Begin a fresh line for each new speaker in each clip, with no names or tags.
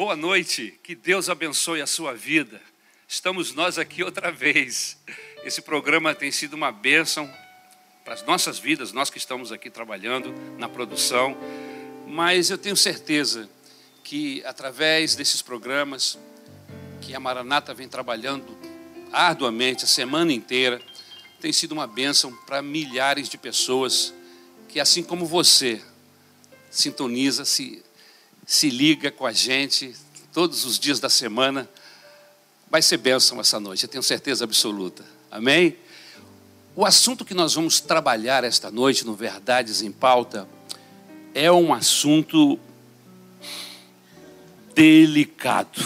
Boa noite, que Deus abençoe a sua vida. Estamos nós aqui outra vez. Esse programa tem sido uma bênção para as nossas vidas, nós que estamos aqui trabalhando na produção, mas eu tenho certeza que através desses programas que a Maranata vem trabalhando arduamente a semana inteira, tem sido uma bênção para milhares de pessoas que, assim como você, sintoniza, se, se liga com a gente todos os dias da semana. Vai ser bênção essa noite, eu tenho certeza absoluta. Amém? O assunto que nós vamos trabalhar esta noite no Verdades em Pauta é um assunto delicado.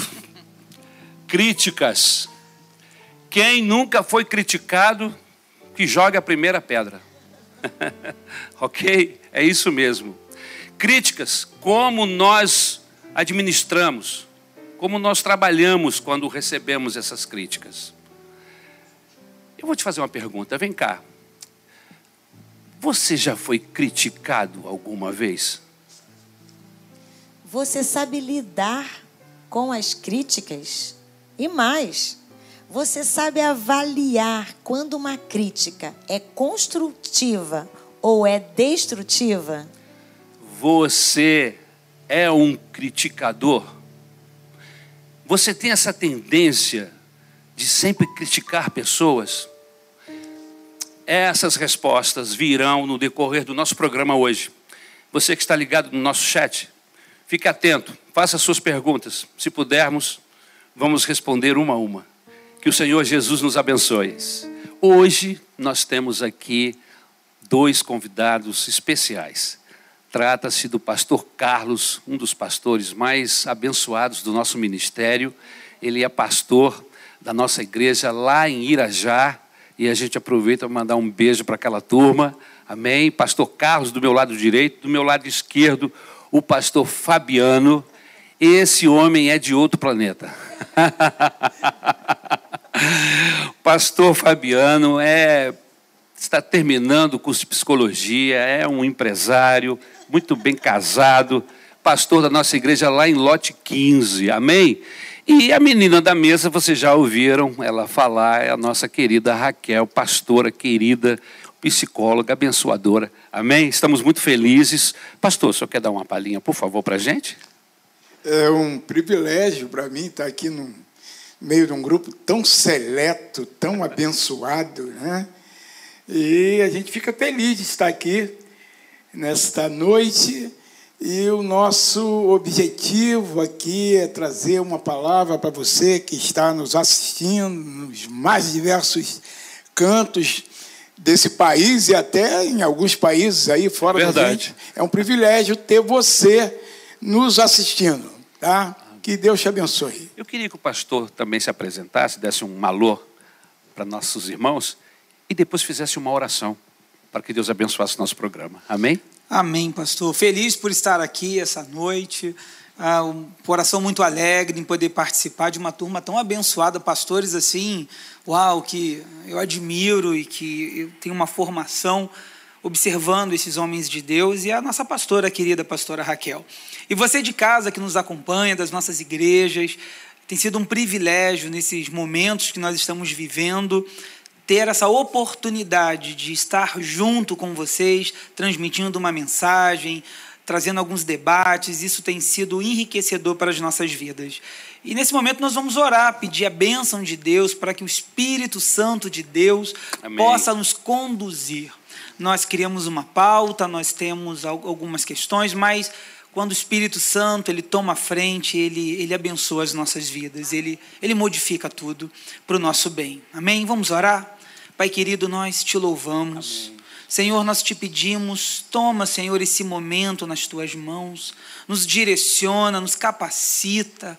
Críticas. Quem nunca foi criticado, que jogue a primeira pedra. ok? É isso mesmo. Críticas, como nós administramos, como nós trabalhamos quando recebemos essas críticas. Eu vou te fazer uma pergunta, vem cá. Você já foi criticado alguma vez?
Você sabe lidar com as críticas? E mais, você sabe avaliar quando uma crítica é construtiva ou é destrutiva?
Você é um criticador? Você tem essa tendência de sempre criticar pessoas? Essas respostas virão no decorrer do nosso programa hoje. Você que está ligado no nosso chat, fique atento, faça suas perguntas. Se pudermos, vamos responder uma a uma. Que o Senhor Jesus nos abençoe. Hoje nós temos aqui dois convidados especiais. Trata-se do pastor Carlos, um dos pastores mais abençoados do nosso ministério. Ele é pastor da nossa igreja lá em Irajá, e a gente aproveita para mandar um beijo para aquela turma. Amém. Pastor Carlos do meu lado direito, do meu lado esquerdo, o pastor Fabiano. Esse homem é de outro planeta. pastor Fabiano é está terminando o curso de psicologia, é um empresário, muito bem casado, pastor da nossa igreja lá em Lote 15. Amém? E a menina da mesa, vocês já ouviram ela falar, é a nossa querida Raquel, pastora querida, psicóloga, abençoadora. Amém? Estamos muito felizes. Pastor, senhor quer dar uma palhinha, por favor, para a gente?
É um privilégio para mim estar aqui no meio de um grupo tão seleto, tão abençoado, né? E a gente fica feliz de estar aqui nesta noite e o nosso objetivo aqui é trazer uma palavra para você que está nos assistindo nos mais diversos cantos desse país e até em alguns países aí fora
Verdade.
da gente. É um privilégio ter você nos assistindo, tá? Que Deus te abençoe.
Eu queria que o pastor também se apresentasse, desse um malô para nossos irmãos e depois fizesse uma oração para que Deus abençoasse nosso programa. Amém?
Amém, pastor. Feliz por estar aqui essa noite. Ah, um coração muito alegre em poder participar de uma turma tão abençoada, pastores assim, uau, que eu admiro e que eu tenho uma formação observando esses homens de Deus e a nossa pastora querida, pastora Raquel. E você de casa que nos acompanha, das nossas igrejas, tem sido um privilégio nesses momentos que nós estamos vivendo ter essa oportunidade de estar junto com vocês, transmitindo uma mensagem, trazendo alguns debates, isso tem sido enriquecedor para as nossas vidas. E nesse momento nós vamos orar, pedir a bênção de Deus para que o Espírito Santo de Deus Amém. possa nos conduzir. Nós criamos uma pauta, nós temos algumas questões, mas quando o Espírito Santo ele toma a frente, ele, ele abençoa as nossas vidas, ele, ele modifica tudo para o nosso bem. Amém? Vamos orar? Pai querido, nós te louvamos. Amém. Senhor, nós te pedimos, toma, Senhor, esse momento nas tuas mãos, nos direciona, nos capacita,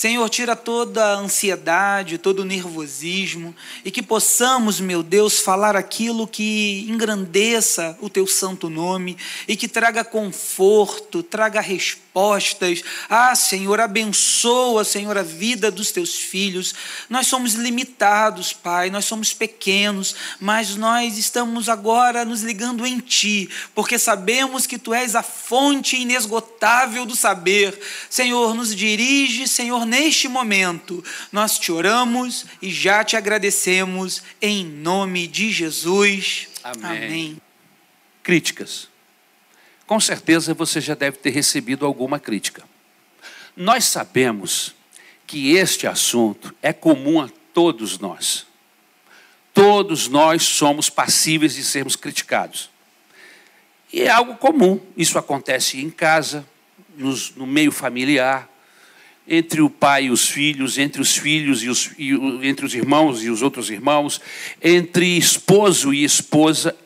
Senhor, tira toda a ansiedade, todo o nervosismo e que possamos, meu Deus, falar aquilo que engrandeça o teu santo nome e que traga conforto, traga respeito respostas. Ah, Senhor, abençoa, Senhor, a vida dos teus filhos. Nós somos limitados, Pai, nós somos pequenos, mas nós estamos agora nos ligando em Ti, porque sabemos que Tu és a fonte inesgotável do saber. Senhor, nos dirige, Senhor, neste momento. Nós te oramos e já te agradecemos em nome de Jesus.
Amém. Amém. Críticas. Com certeza você já deve ter recebido alguma crítica. Nós sabemos que este assunto é comum a todos nós. Todos nós somos passíveis de sermos criticados. E é algo comum. Isso acontece em casa, nos, no meio familiar, entre o pai e os filhos, entre os filhos e, os, e entre os irmãos e os outros irmãos, entre esposo e esposa,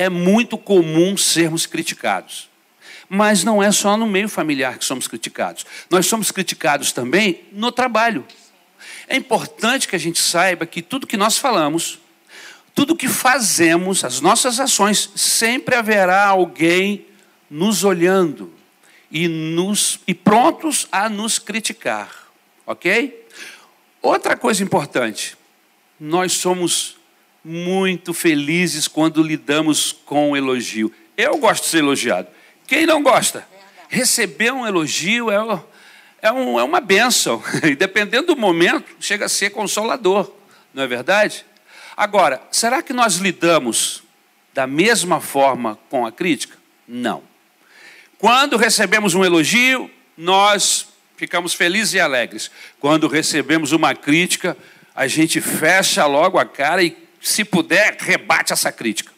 é muito comum sermos criticados. Mas não é só no meio familiar que somos criticados. Nós somos criticados também no trabalho. É importante que a gente saiba que tudo que nós falamos, tudo que fazemos, as nossas ações, sempre haverá alguém nos olhando e, nos, e prontos a nos criticar. Ok? Outra coisa importante, nós somos muito felizes quando lidamos com elogio. Eu gosto de ser elogiado. Quem não gosta? Receber um elogio é, é, um, é uma benção. E dependendo do momento, chega a ser consolador. Não é verdade? Agora, será que nós lidamos da mesma forma com a crítica? Não. Quando recebemos um elogio, nós ficamos felizes e alegres. Quando recebemos uma crítica, a gente fecha logo a cara e se puder, rebate essa crítica.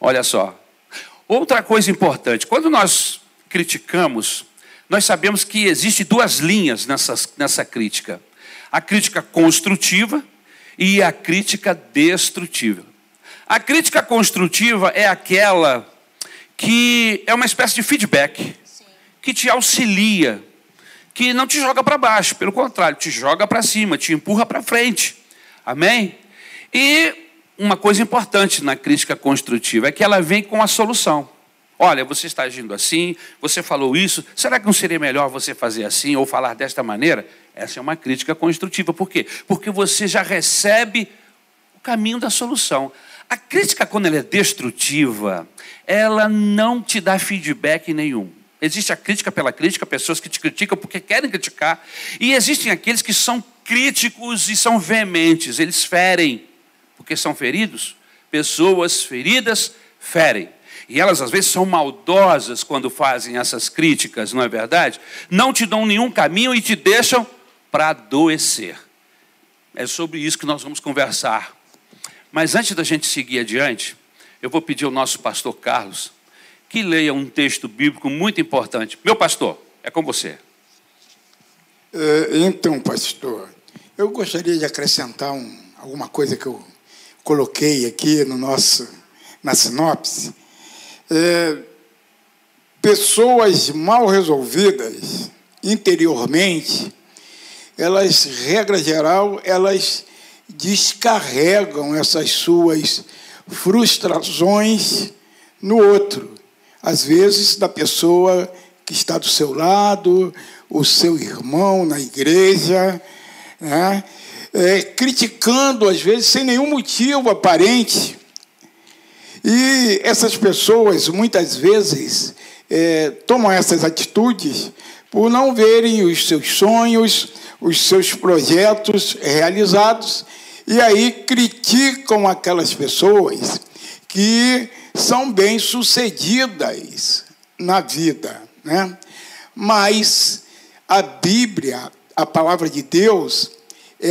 Olha só. Outra coisa importante, quando nós criticamos, nós sabemos que existe duas linhas nessa, nessa crítica: a crítica construtiva e a crítica destrutiva. A crítica construtiva é aquela que é uma espécie de feedback, que te auxilia, que não te joga para baixo, pelo contrário, te joga para cima, te empurra para frente. Amém? E uma coisa importante na crítica construtiva é que ela vem com a solução. Olha, você está agindo assim, você falou isso, será que não seria melhor você fazer assim ou falar desta maneira? Essa é uma crítica construtiva. Por quê? Porque você já recebe o caminho da solução. A crítica, quando ela é destrutiva, ela não te dá feedback nenhum. Existe a crítica pela crítica, pessoas que te criticam porque querem criticar, e existem aqueles que são críticos e são veementes, eles ferem porque são feridos, pessoas feridas ferem. E elas às vezes são maldosas quando fazem essas críticas, não é verdade? Não te dão nenhum caminho e te deixam para adoecer. É sobre isso que nós vamos conversar. Mas antes da gente seguir adiante, eu vou pedir ao nosso pastor Carlos que leia um texto bíblico muito importante. Meu pastor, é com você.
É, então, pastor, eu gostaria de acrescentar um, alguma coisa que eu coloquei aqui no nosso, na sinopse, é, pessoas mal resolvidas interiormente, elas, regra geral, elas descarregam essas suas frustrações no outro. Às vezes, da pessoa que está do seu lado, o seu irmão na igreja, né? É, criticando, às vezes, sem nenhum motivo aparente. E essas pessoas, muitas vezes, é, tomam essas atitudes por não verem os seus sonhos, os seus projetos realizados, e aí criticam aquelas pessoas que são bem-sucedidas na vida. Né? Mas a Bíblia, a palavra de Deus,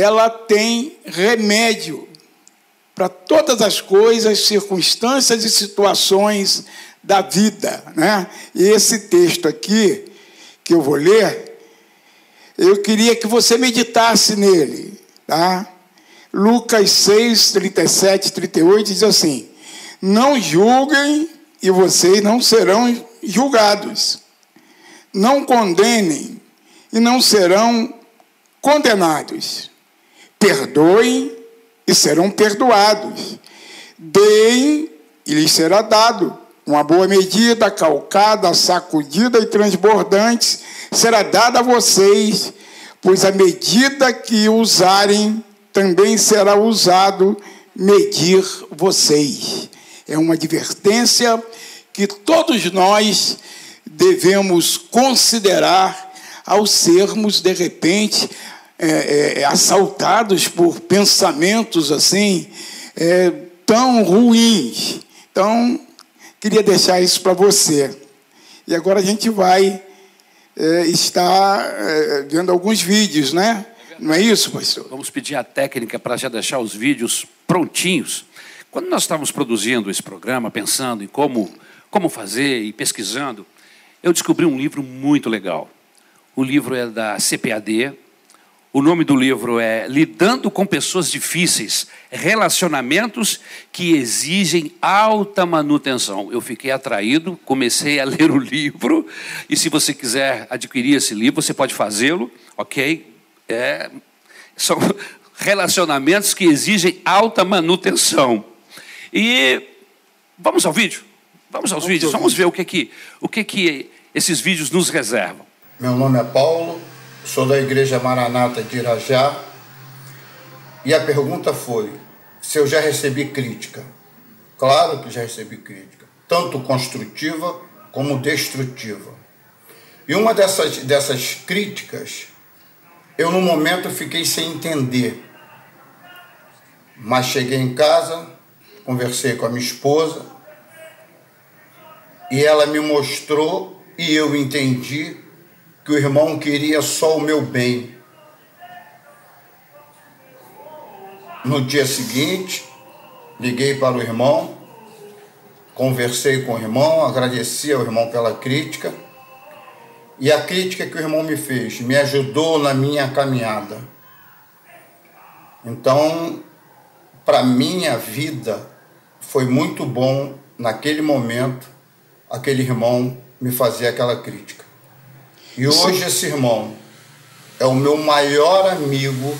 ela tem remédio para todas as coisas, circunstâncias e situações da vida. Né? E esse texto aqui, que eu vou ler, eu queria que você meditasse nele. Tá? Lucas 6, 37, 38 diz assim: Não julguem e vocês não serão julgados. Não condenem e não serão condenados. Perdoem e serão perdoados. Deem e lhes será dado. uma boa medida, calcada, sacudida e transbordante será dada a vocês, pois a medida que usarem também será usado medir vocês. É uma advertência que todos nós devemos considerar ao sermos, de repente, é, é, assaltados por pensamentos assim é, tão ruins. Então, queria deixar isso para você. E agora a gente vai é, estar é, vendo alguns vídeos, né? Não é isso, pastor?
Vamos pedir a técnica para já deixar os vídeos prontinhos. Quando nós estávamos produzindo esse programa, pensando em como, como fazer e pesquisando, eu descobri um livro muito legal. O livro é da CPAD. O nome do livro é Lidando com Pessoas Difíceis, Relacionamentos que Exigem Alta Manutenção. Eu fiquei atraído, comecei a ler o livro, e se você quiser adquirir esse livro, você pode fazê-lo, ok? É, são relacionamentos que exigem alta manutenção. E vamos ao vídeo? Vamos aos vamos vídeos, vamos ver o que, que, o que, que esses vídeos nos reservam.
Meu nome é Paulo, sou da Igreja Maranata de Irajá. E a pergunta foi se eu já recebi crítica. Claro que já recebi crítica, tanto construtiva como destrutiva. E uma dessas, dessas críticas, eu no momento fiquei sem entender. Mas cheguei em casa, conversei com a minha esposa e ela me mostrou e eu entendi que o irmão queria só o meu bem. No dia seguinte, liguei para o irmão, conversei com o irmão, agradeci ao irmão pela crítica. E a crítica que o irmão me fez me ajudou na minha caminhada. Então, para minha vida, foi muito bom naquele momento aquele irmão me fazer aquela crítica. E hoje esse irmão é o meu maior amigo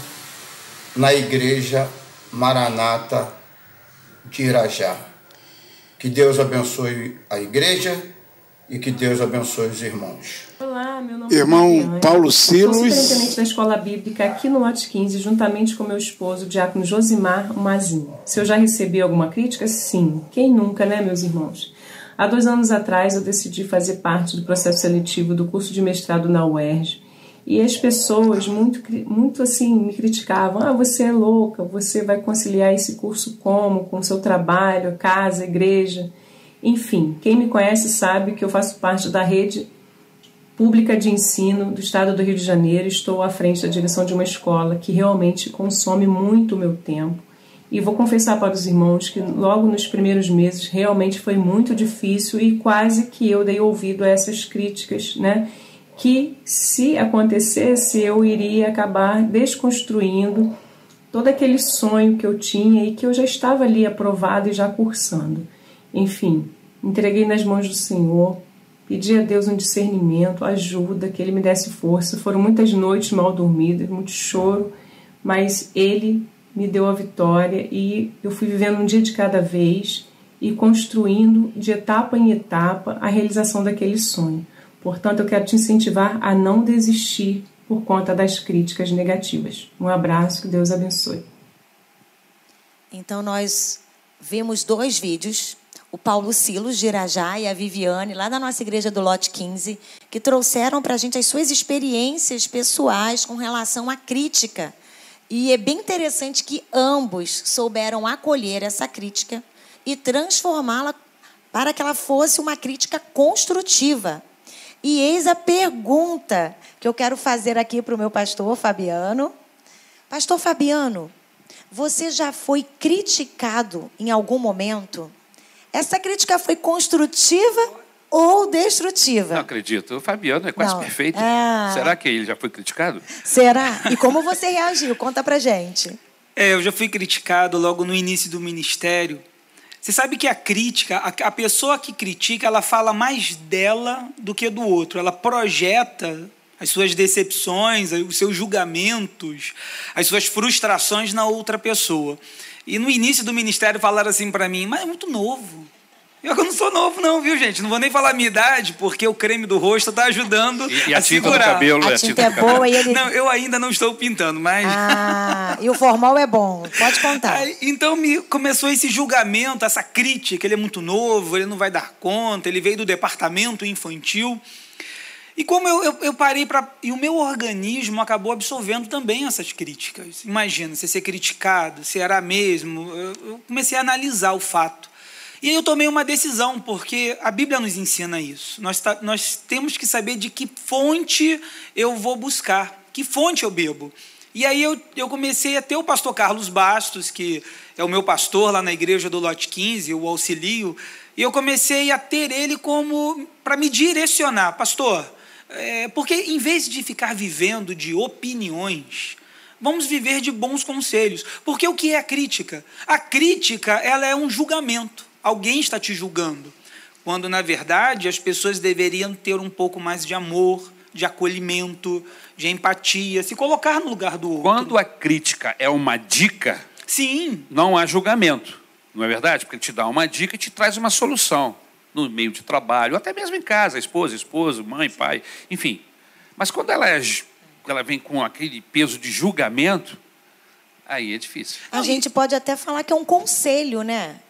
na igreja Maranata de Irajá. Que Deus abençoe a igreja e que Deus abençoe os irmãos.
Olá, meu nome Irmão é Irmão Paulo Silos. Sou
superintendente da escola bíblica aqui no Lote 15, juntamente com meu esposo, o diácono Josimar Mazinho. Se eu já recebi alguma crítica? Sim. Quem nunca, né, meus irmãos? Há dois anos atrás, eu decidi fazer parte do processo seletivo do curso de mestrado na UERJ. E as pessoas muito, muito assim me criticavam: ah, você é louca, você vai conciliar esse curso como? Com seu trabalho, casa, igreja. Enfim, quem me conhece sabe que eu faço parte da rede pública de ensino do estado do Rio de Janeiro. Estou à frente da direção de uma escola que realmente consome muito o meu tempo e vou confessar para os irmãos que logo nos primeiros meses realmente foi muito difícil e quase que eu dei ouvido a essas críticas, né? Que se acontecesse eu iria acabar desconstruindo todo aquele sonho que eu tinha e que eu já estava ali aprovado e já cursando. Enfim, entreguei nas mãos do Senhor, pedi a Deus um discernimento, ajuda, que Ele me desse força. Foram muitas noites mal dormidas, muito choro, mas Ele me deu a vitória e eu fui vivendo um dia de cada vez e construindo de etapa em etapa a realização daquele sonho. Portanto, eu quero te incentivar a não desistir por conta das críticas negativas. Um abraço, que Deus abençoe.
Então, nós vimos dois vídeos, o Paulo Silos de Irajá e a Viviane, lá da nossa igreja do Lote 15, que trouxeram para a gente as suas experiências pessoais com relação à crítica e é bem interessante que ambos souberam acolher essa crítica e transformá-la para que ela fosse uma crítica construtiva. E eis a pergunta que eu quero fazer aqui para o meu pastor Fabiano. Pastor Fabiano, você já foi criticado em algum momento? Essa crítica foi construtiva ou destrutiva.
Não acredito. O Fabiano é quase Não. perfeito.
Ah.
Será que ele já foi criticado?
Será? E como você reagiu? Conta pra gente.
É, eu já fui criticado logo no início do ministério. Você sabe que a crítica, a, a pessoa que critica, ela fala mais dela do que do outro. Ela projeta as suas decepções, os seus julgamentos, as suas frustrações na outra pessoa. E no início do ministério falaram assim para mim: mas é muito novo Eu não sou novo, não, viu, gente? Não vou nem falar a minha idade, porque o creme do rosto está ajudando
E, e a,
a
tinta
segurar.
do cabelo.
A
a
tinta é
do cabelo.
boa e ele.
Não, eu ainda não estou pintando, mas.
Ah, e o formal é bom. Pode contar.
Aí, então me começou esse julgamento, essa crítica, ele é muito novo, ele não vai dar conta, ele veio do departamento infantil. E como eu, eu, eu parei para. E o meu organismo acabou absorvendo também essas críticas. Imagina, você ser criticado, será mesmo? Eu, eu comecei a analisar o fato. E aí eu tomei uma decisão, porque a Bíblia nos ensina isso. Nós, tá- nós temos que saber de que fonte eu vou buscar, que fonte eu bebo. E aí eu, eu comecei a ter o pastor Carlos Bastos, que é o meu pastor lá na igreja do Lote 15, o auxilio, e eu comecei a ter ele como para me direcionar. Pastor, é, porque em vez de ficar vivendo de opiniões, vamos viver de bons conselhos. Porque o que é a crítica? A crítica ela é um julgamento. Alguém está te julgando. Quando, na verdade, as pessoas deveriam ter um pouco mais de amor, de acolhimento, de empatia, se colocar no lugar do outro.
Quando a crítica é uma dica,
Sim,
não há julgamento. Não é verdade? Porque ele te dá uma dica e te traz uma solução. No meio de trabalho, até mesmo em casa, esposa, esposo, mãe, pai, enfim. Mas quando ela, é, ela vem com aquele peso de julgamento, aí é difícil.
A gente pode até falar que é um conselho, né?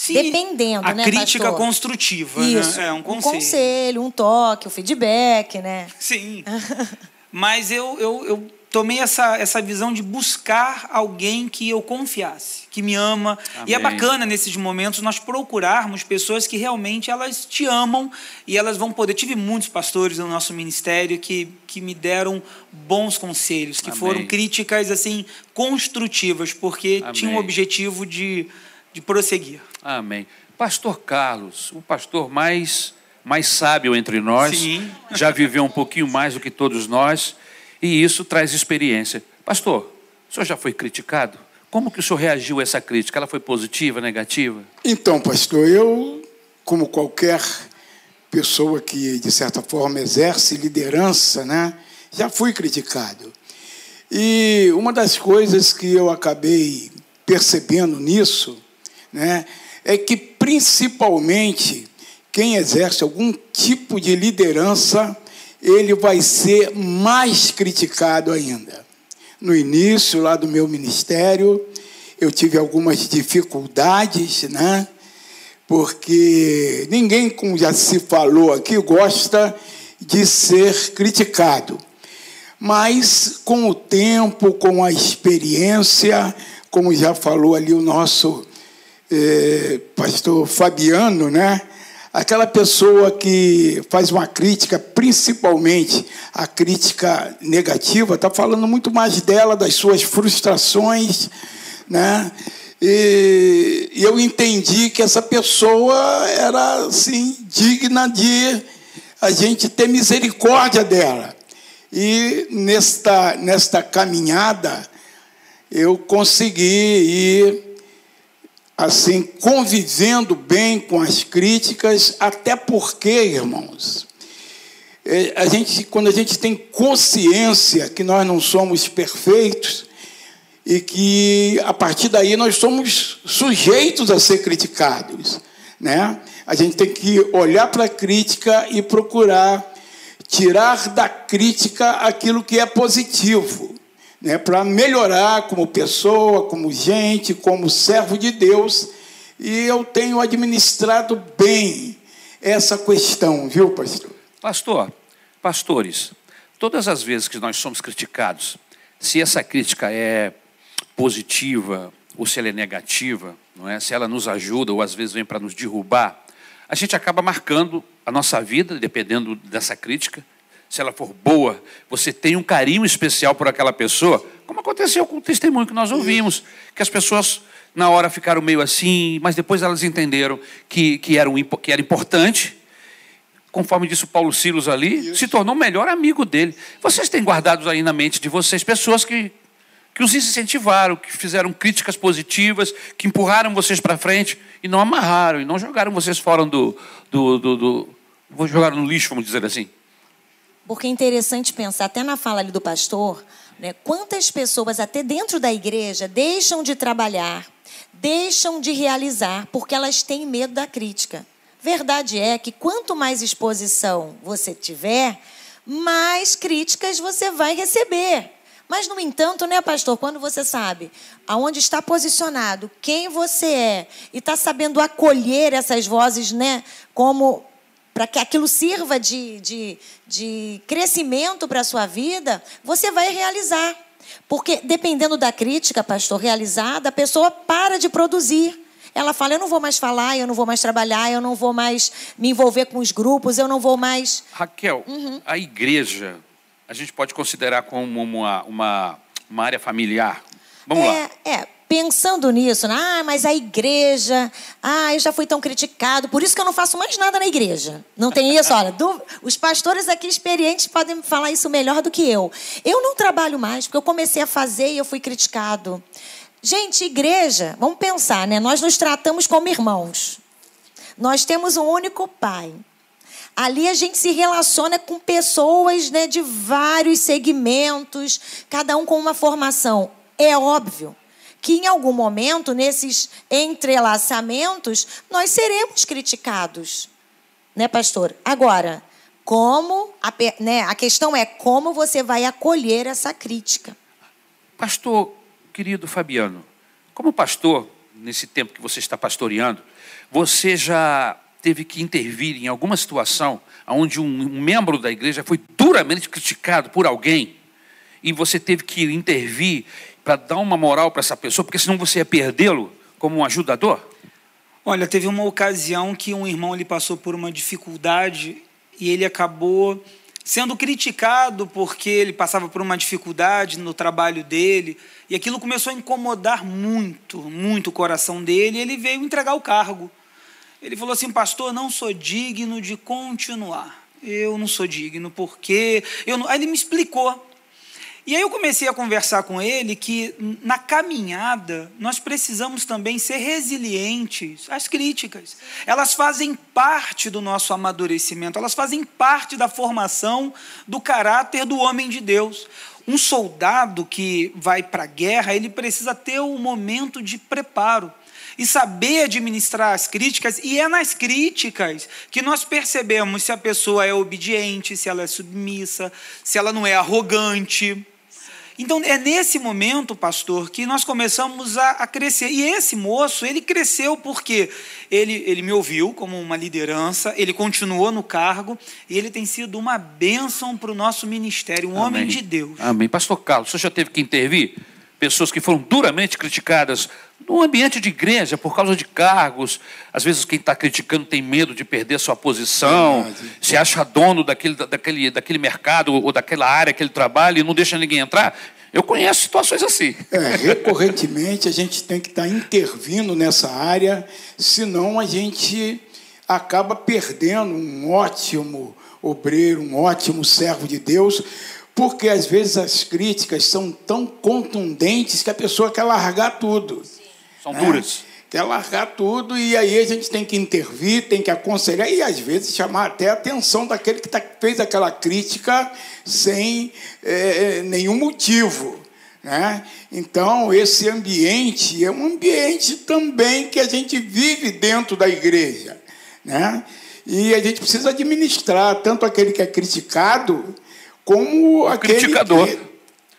Sim.
Dependendo,
a
né,
crítica
pastor?
construtiva,
Isso.
né? É um
um
conselho.
conselho, um toque, um feedback, né?
Sim. Mas eu, eu, eu tomei essa, essa visão de buscar alguém que eu confiasse, que me ama. E é
Amém.
bacana nesses momentos nós procurarmos pessoas que realmente elas te amam e elas vão poder. Tive muitos pastores no nosso ministério que, que me deram bons conselhos, que
Amém.
foram críticas assim construtivas, porque
Amém.
tinham o objetivo de, de prosseguir.
Amém. Pastor Carlos, o pastor mais, mais sábio entre nós,
Sim.
já viveu um pouquinho mais do que todos nós, e isso traz experiência. Pastor, o senhor já foi criticado? Como que o senhor reagiu a essa crítica? Ela foi positiva, negativa?
Então, pastor, eu, como qualquer pessoa que, de certa forma, exerce liderança, né, já fui criticado. E uma das coisas que eu acabei percebendo nisso né, é que, principalmente, quem exerce algum tipo de liderança, ele vai ser mais criticado ainda. No início lá do meu ministério, eu tive algumas dificuldades, né? Porque ninguém, como já se falou aqui, gosta de ser criticado. Mas com o tempo, com a experiência, como já falou ali o nosso eh, pastor Fabiano, né? Aquela pessoa que faz uma crítica, principalmente a crítica negativa, está falando muito mais dela, das suas frustrações, né? E eu entendi que essa pessoa era assim digna de a gente ter misericórdia dela. E nesta nesta caminhada eu consegui ir assim, convivendo bem com as críticas, até porque, irmãos, eh, a gente, quando a gente tem consciência que nós não somos perfeitos e que a partir daí nós somos sujeitos a ser criticados, né? A gente tem que olhar para a crítica e procurar tirar da crítica aquilo que é positivo né, para melhorar como pessoa, como gente, como servo de Deus. E eu tenho administrado bem essa questão, viu, pastor?
Pastor, pastores, todas as vezes que nós somos criticados, se essa crítica é positiva ou se ela é negativa, não é? Se ela nos ajuda ou às vezes vem para nos derrubar, a gente acaba marcando a nossa vida, dependendo dessa crítica. Se ela for boa, você tem um carinho especial por aquela pessoa, como aconteceu com o testemunho que nós ouvimos, que as pessoas na hora ficaram meio assim, mas depois elas entenderam que, que, era, um, que era importante conforme disse o Paulo Silos ali, se tornou o melhor amigo dele. Vocês têm guardados aí na mente de vocês pessoas que, que os incentivaram, que fizeram críticas positivas, que empurraram vocês para frente e não amarraram, e não jogaram vocês fora do, do, do, do. Vou jogar no lixo, vamos dizer assim.
Porque é interessante pensar, até na fala ali do pastor, né, quantas pessoas, até dentro da igreja, deixam de trabalhar, deixam de realizar, porque elas têm medo da crítica. Verdade é que quanto mais exposição você tiver, mais críticas você vai receber. Mas, no entanto, né, pastor, quando você sabe aonde está posicionado, quem você é, e está sabendo acolher essas vozes, né, como para que aquilo sirva de, de, de crescimento para a sua vida, você vai realizar. Porque, dependendo da crítica, pastor, realizada, a pessoa para de produzir. Ela fala: eu não vou mais falar, eu não vou mais trabalhar, eu não vou mais me envolver com os grupos, eu não vou mais.
Raquel, uhum. a igreja a gente pode considerar como uma, uma, uma área familiar? Vamos
é,
lá.
É, pensando nisso, né? ah, mas a igreja, ah, eu já fui tão criticado, por isso que eu não faço mais nada na igreja. Não tem isso? Olha, do, os pastores aqui experientes podem falar isso melhor do que eu. Eu não trabalho mais, porque eu comecei a fazer e eu fui criticado. Gente, igreja, vamos pensar, né? Nós nos tratamos como irmãos. Nós temos um único pai. Ali a gente se relaciona com pessoas né, de vários segmentos, cada um com uma formação. É óbvio que em algum momento, nesses entrelaçamentos, nós seremos criticados. Né, pastor? Agora, como a, né, a questão é como você vai acolher essa crítica.
Pastor, querido Fabiano, como pastor, nesse tempo que você está pastoreando, você já teve que intervir em alguma situação onde um, membro da igreja foi duramente criticado por alguém e você teve que intervir para dar uma moral para essa pessoa, porque senão você ia perdê-lo como um ajudador?
Olha, teve uma ocasião que um irmão ele passou por uma dificuldade e ele acabou sendo criticado porque ele passava por uma dificuldade no trabalho dele e aquilo começou a incomodar muito, muito o coração dele. E ele veio entregar o cargo. Ele falou assim, pastor, não sou digno de continuar. Eu não sou digno porque eu não... aí ele me explicou. E aí eu comecei a conversar com ele que na caminhada nós precisamos também ser resilientes às críticas. Elas fazem parte do nosso amadurecimento, elas fazem parte da formação do caráter do homem de Deus. Um soldado que vai para a guerra, ele precisa ter um momento de preparo e saber administrar as críticas, e é nas críticas que nós percebemos se a pessoa é obediente, se ela é submissa, se ela não é arrogante. Então é nesse momento, pastor, que nós começamos a, a, crescer. E esse moço, ele cresceu porque ele, ele me ouviu como uma liderança, ele continuou no cargo e ele tem sido uma bênção para o nosso ministério, um Amém. homem de Deus.
Amém. Pastor Carlos, você já teve que intervir? Pessoas que foram duramente criticadas no ambiente de igreja, por causa de cargos, às vezes quem está criticando tem medo de perder sua posição, se acha dono daquele, daquele, daquele mercado ou daquela área que ele trabalha e não deixa ninguém entrar. Eu conheço situações assim.
É, recorrentemente a gente tem que estar tá intervindo nessa área, senão a gente acaba perdendo um ótimo obreiro, um ótimo servo de Deus, porque às vezes as críticas são tão contundentes que a pessoa quer largar tudo.
São duras.
É, quer largar tudo e aí a gente tem que intervir, tem que aconselhar e às vezes chamar até a atenção daquele que tá, fez aquela crítica sem é, nenhum motivo. Né? Então, esse ambiente é um ambiente também que a gente vive dentro da igreja. Né? E a gente precisa administrar tanto aquele que é criticado como o aquele criticador. que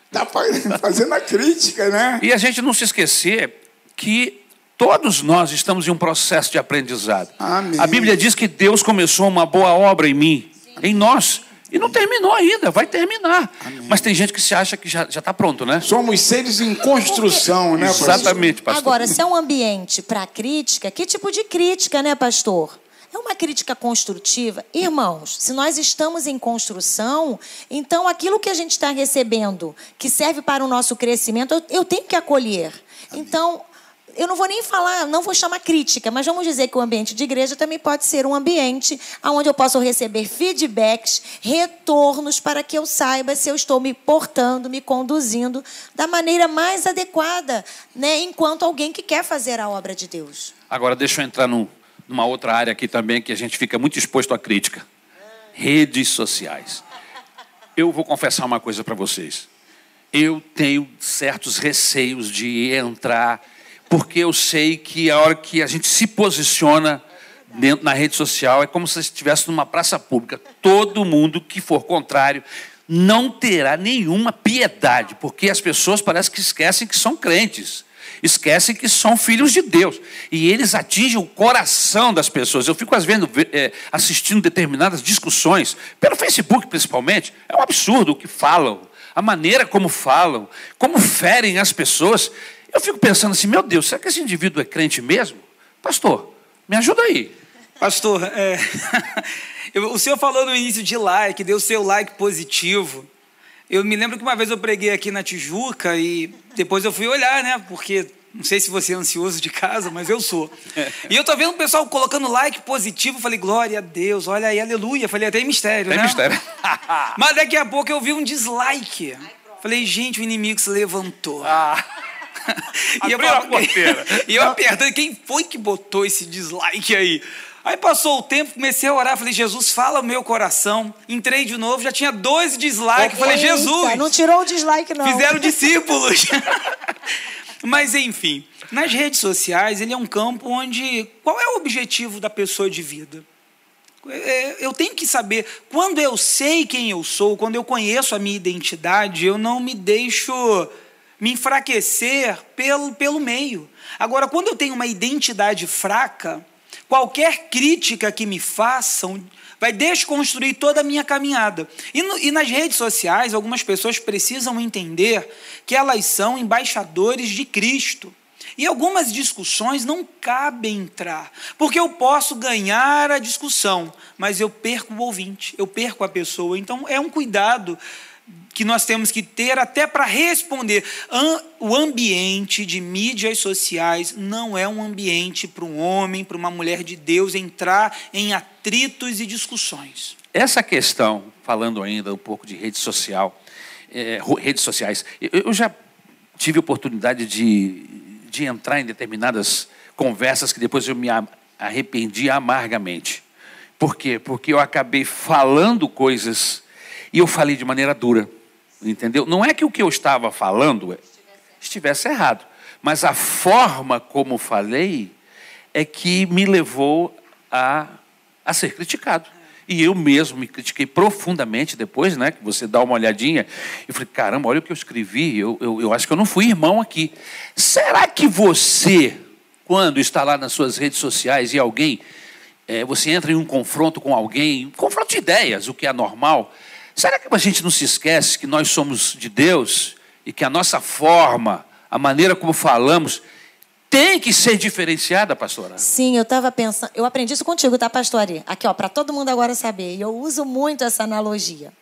está fazendo a crítica. Né?
E a gente não se esquecer que todos nós estamos em um processo de aprendizado. Amém. A Bíblia diz que Deus começou uma boa obra em mim, em nós. E não terminou ainda, vai terminar. Amém. Mas tem gente que se acha que já está pronto, né?
Somos seres em construção, né,
pastor? Exatamente, pastor.
Agora, se é um ambiente para crítica, que tipo de crítica, né, pastor? É uma crítica construtiva. Irmãos, se nós estamos em construção, então aquilo que a gente está recebendo, que serve para o nosso crescimento, eu, eu tenho que acolher. Amém. Então, eu não vou nem falar, não vou chamar crítica, mas vamos dizer que o ambiente de igreja também pode ser um ambiente onde eu posso receber feedbacks, retornos, para que eu saiba se eu estou me portando, me conduzindo da maneira mais adequada, né, enquanto alguém que quer fazer a obra de Deus.
Agora, deixa eu entrar num, numa outra área aqui também que a gente fica muito exposto à crítica: redes sociais. Eu vou confessar uma coisa para vocês. Eu tenho certos receios de entrar porque eu sei que a hora que a gente se posiciona, dentro na rede social é como se estivesse numa praça pública. Todo mundo que for contrário não terá nenhuma piedade, porque as pessoas parecem que esquecem que são crentes esquecem que são filhos de Deus. E eles atingem o coração das pessoas. Eu fico às vezes é, assistindo determinadas discussões, pelo Facebook principalmente. É um absurdo o que falam, a maneira como falam, como ferem as pessoas. Eu fico pensando assim, meu Deus, será que esse indivíduo é crente mesmo? Pastor, me ajuda aí.
Pastor, é... o senhor falou no início de like, deu seu like positivo. Eu me lembro que uma vez eu preguei aqui na Tijuca e depois eu fui olhar, né? Porque não sei se você é ansioso de casa, mas eu sou. E eu tô vendo o pessoal colocando like positivo. Falei, glória a Deus, olha aí, aleluia. Falei, até mistério,
tem
né?
mistério.
mas daqui a pouco eu vi um dislike. Falei, gente, o inimigo se levantou. Ah.
e, eu, a porteira.
e eu apertando, quem foi que botou esse dislike aí? Aí passou o tempo, comecei a orar, falei, Jesus, fala o meu coração. Entrei de novo, já tinha dois dislikes. Falei, Jesus.
Não tirou o dislike, não.
Fizeram discípulos. Mas enfim, nas redes sociais, ele é um campo onde. Qual é o objetivo da pessoa de vida? É, eu tenho que saber, quando eu sei quem eu sou, quando eu conheço a minha identidade, eu não me deixo me enfraquecer pelo, pelo meio. Agora, quando eu tenho uma identidade fraca, Qualquer crítica que me façam vai desconstruir toda a minha caminhada. E, no, e nas redes sociais, algumas pessoas precisam entender que elas são embaixadores de Cristo. E algumas discussões não cabem entrar, porque eu posso ganhar a discussão, mas eu perco o ouvinte, eu perco a pessoa. Então é um cuidado que nós temos que ter até para responder. O ambiente de mídias sociais não é um ambiente para um homem, para uma mulher de Deus entrar em atritos e discussões.
Essa questão, falando ainda um pouco de rede social, é, redes sociais, eu já tive oportunidade de, de entrar em determinadas conversas que depois eu me arrependi amargamente. Por quê? Porque eu acabei falando coisas e eu falei de maneira dura. Entendeu? Não é que o que eu estava falando estivesse errado, mas a forma como falei é que me levou a, a ser criticado. E eu mesmo me critiquei profundamente depois, né? Que você dá uma olhadinha. Eu falei, caramba, olha o que eu escrevi. Eu, eu, eu acho que eu não fui irmão aqui. Será que você, quando está lá nas suas redes sociais e alguém, é, você entra em um confronto com alguém, um confronto de ideias, o que é normal, Será que a gente não se esquece que nós somos de Deus e que a nossa forma, a maneira como falamos, tem que ser diferenciada, pastora?
Sim, eu estava pensando. Eu aprendi isso contigo, tá, pastora? Aqui, ó, para todo mundo agora saber. E eu uso muito essa analogia.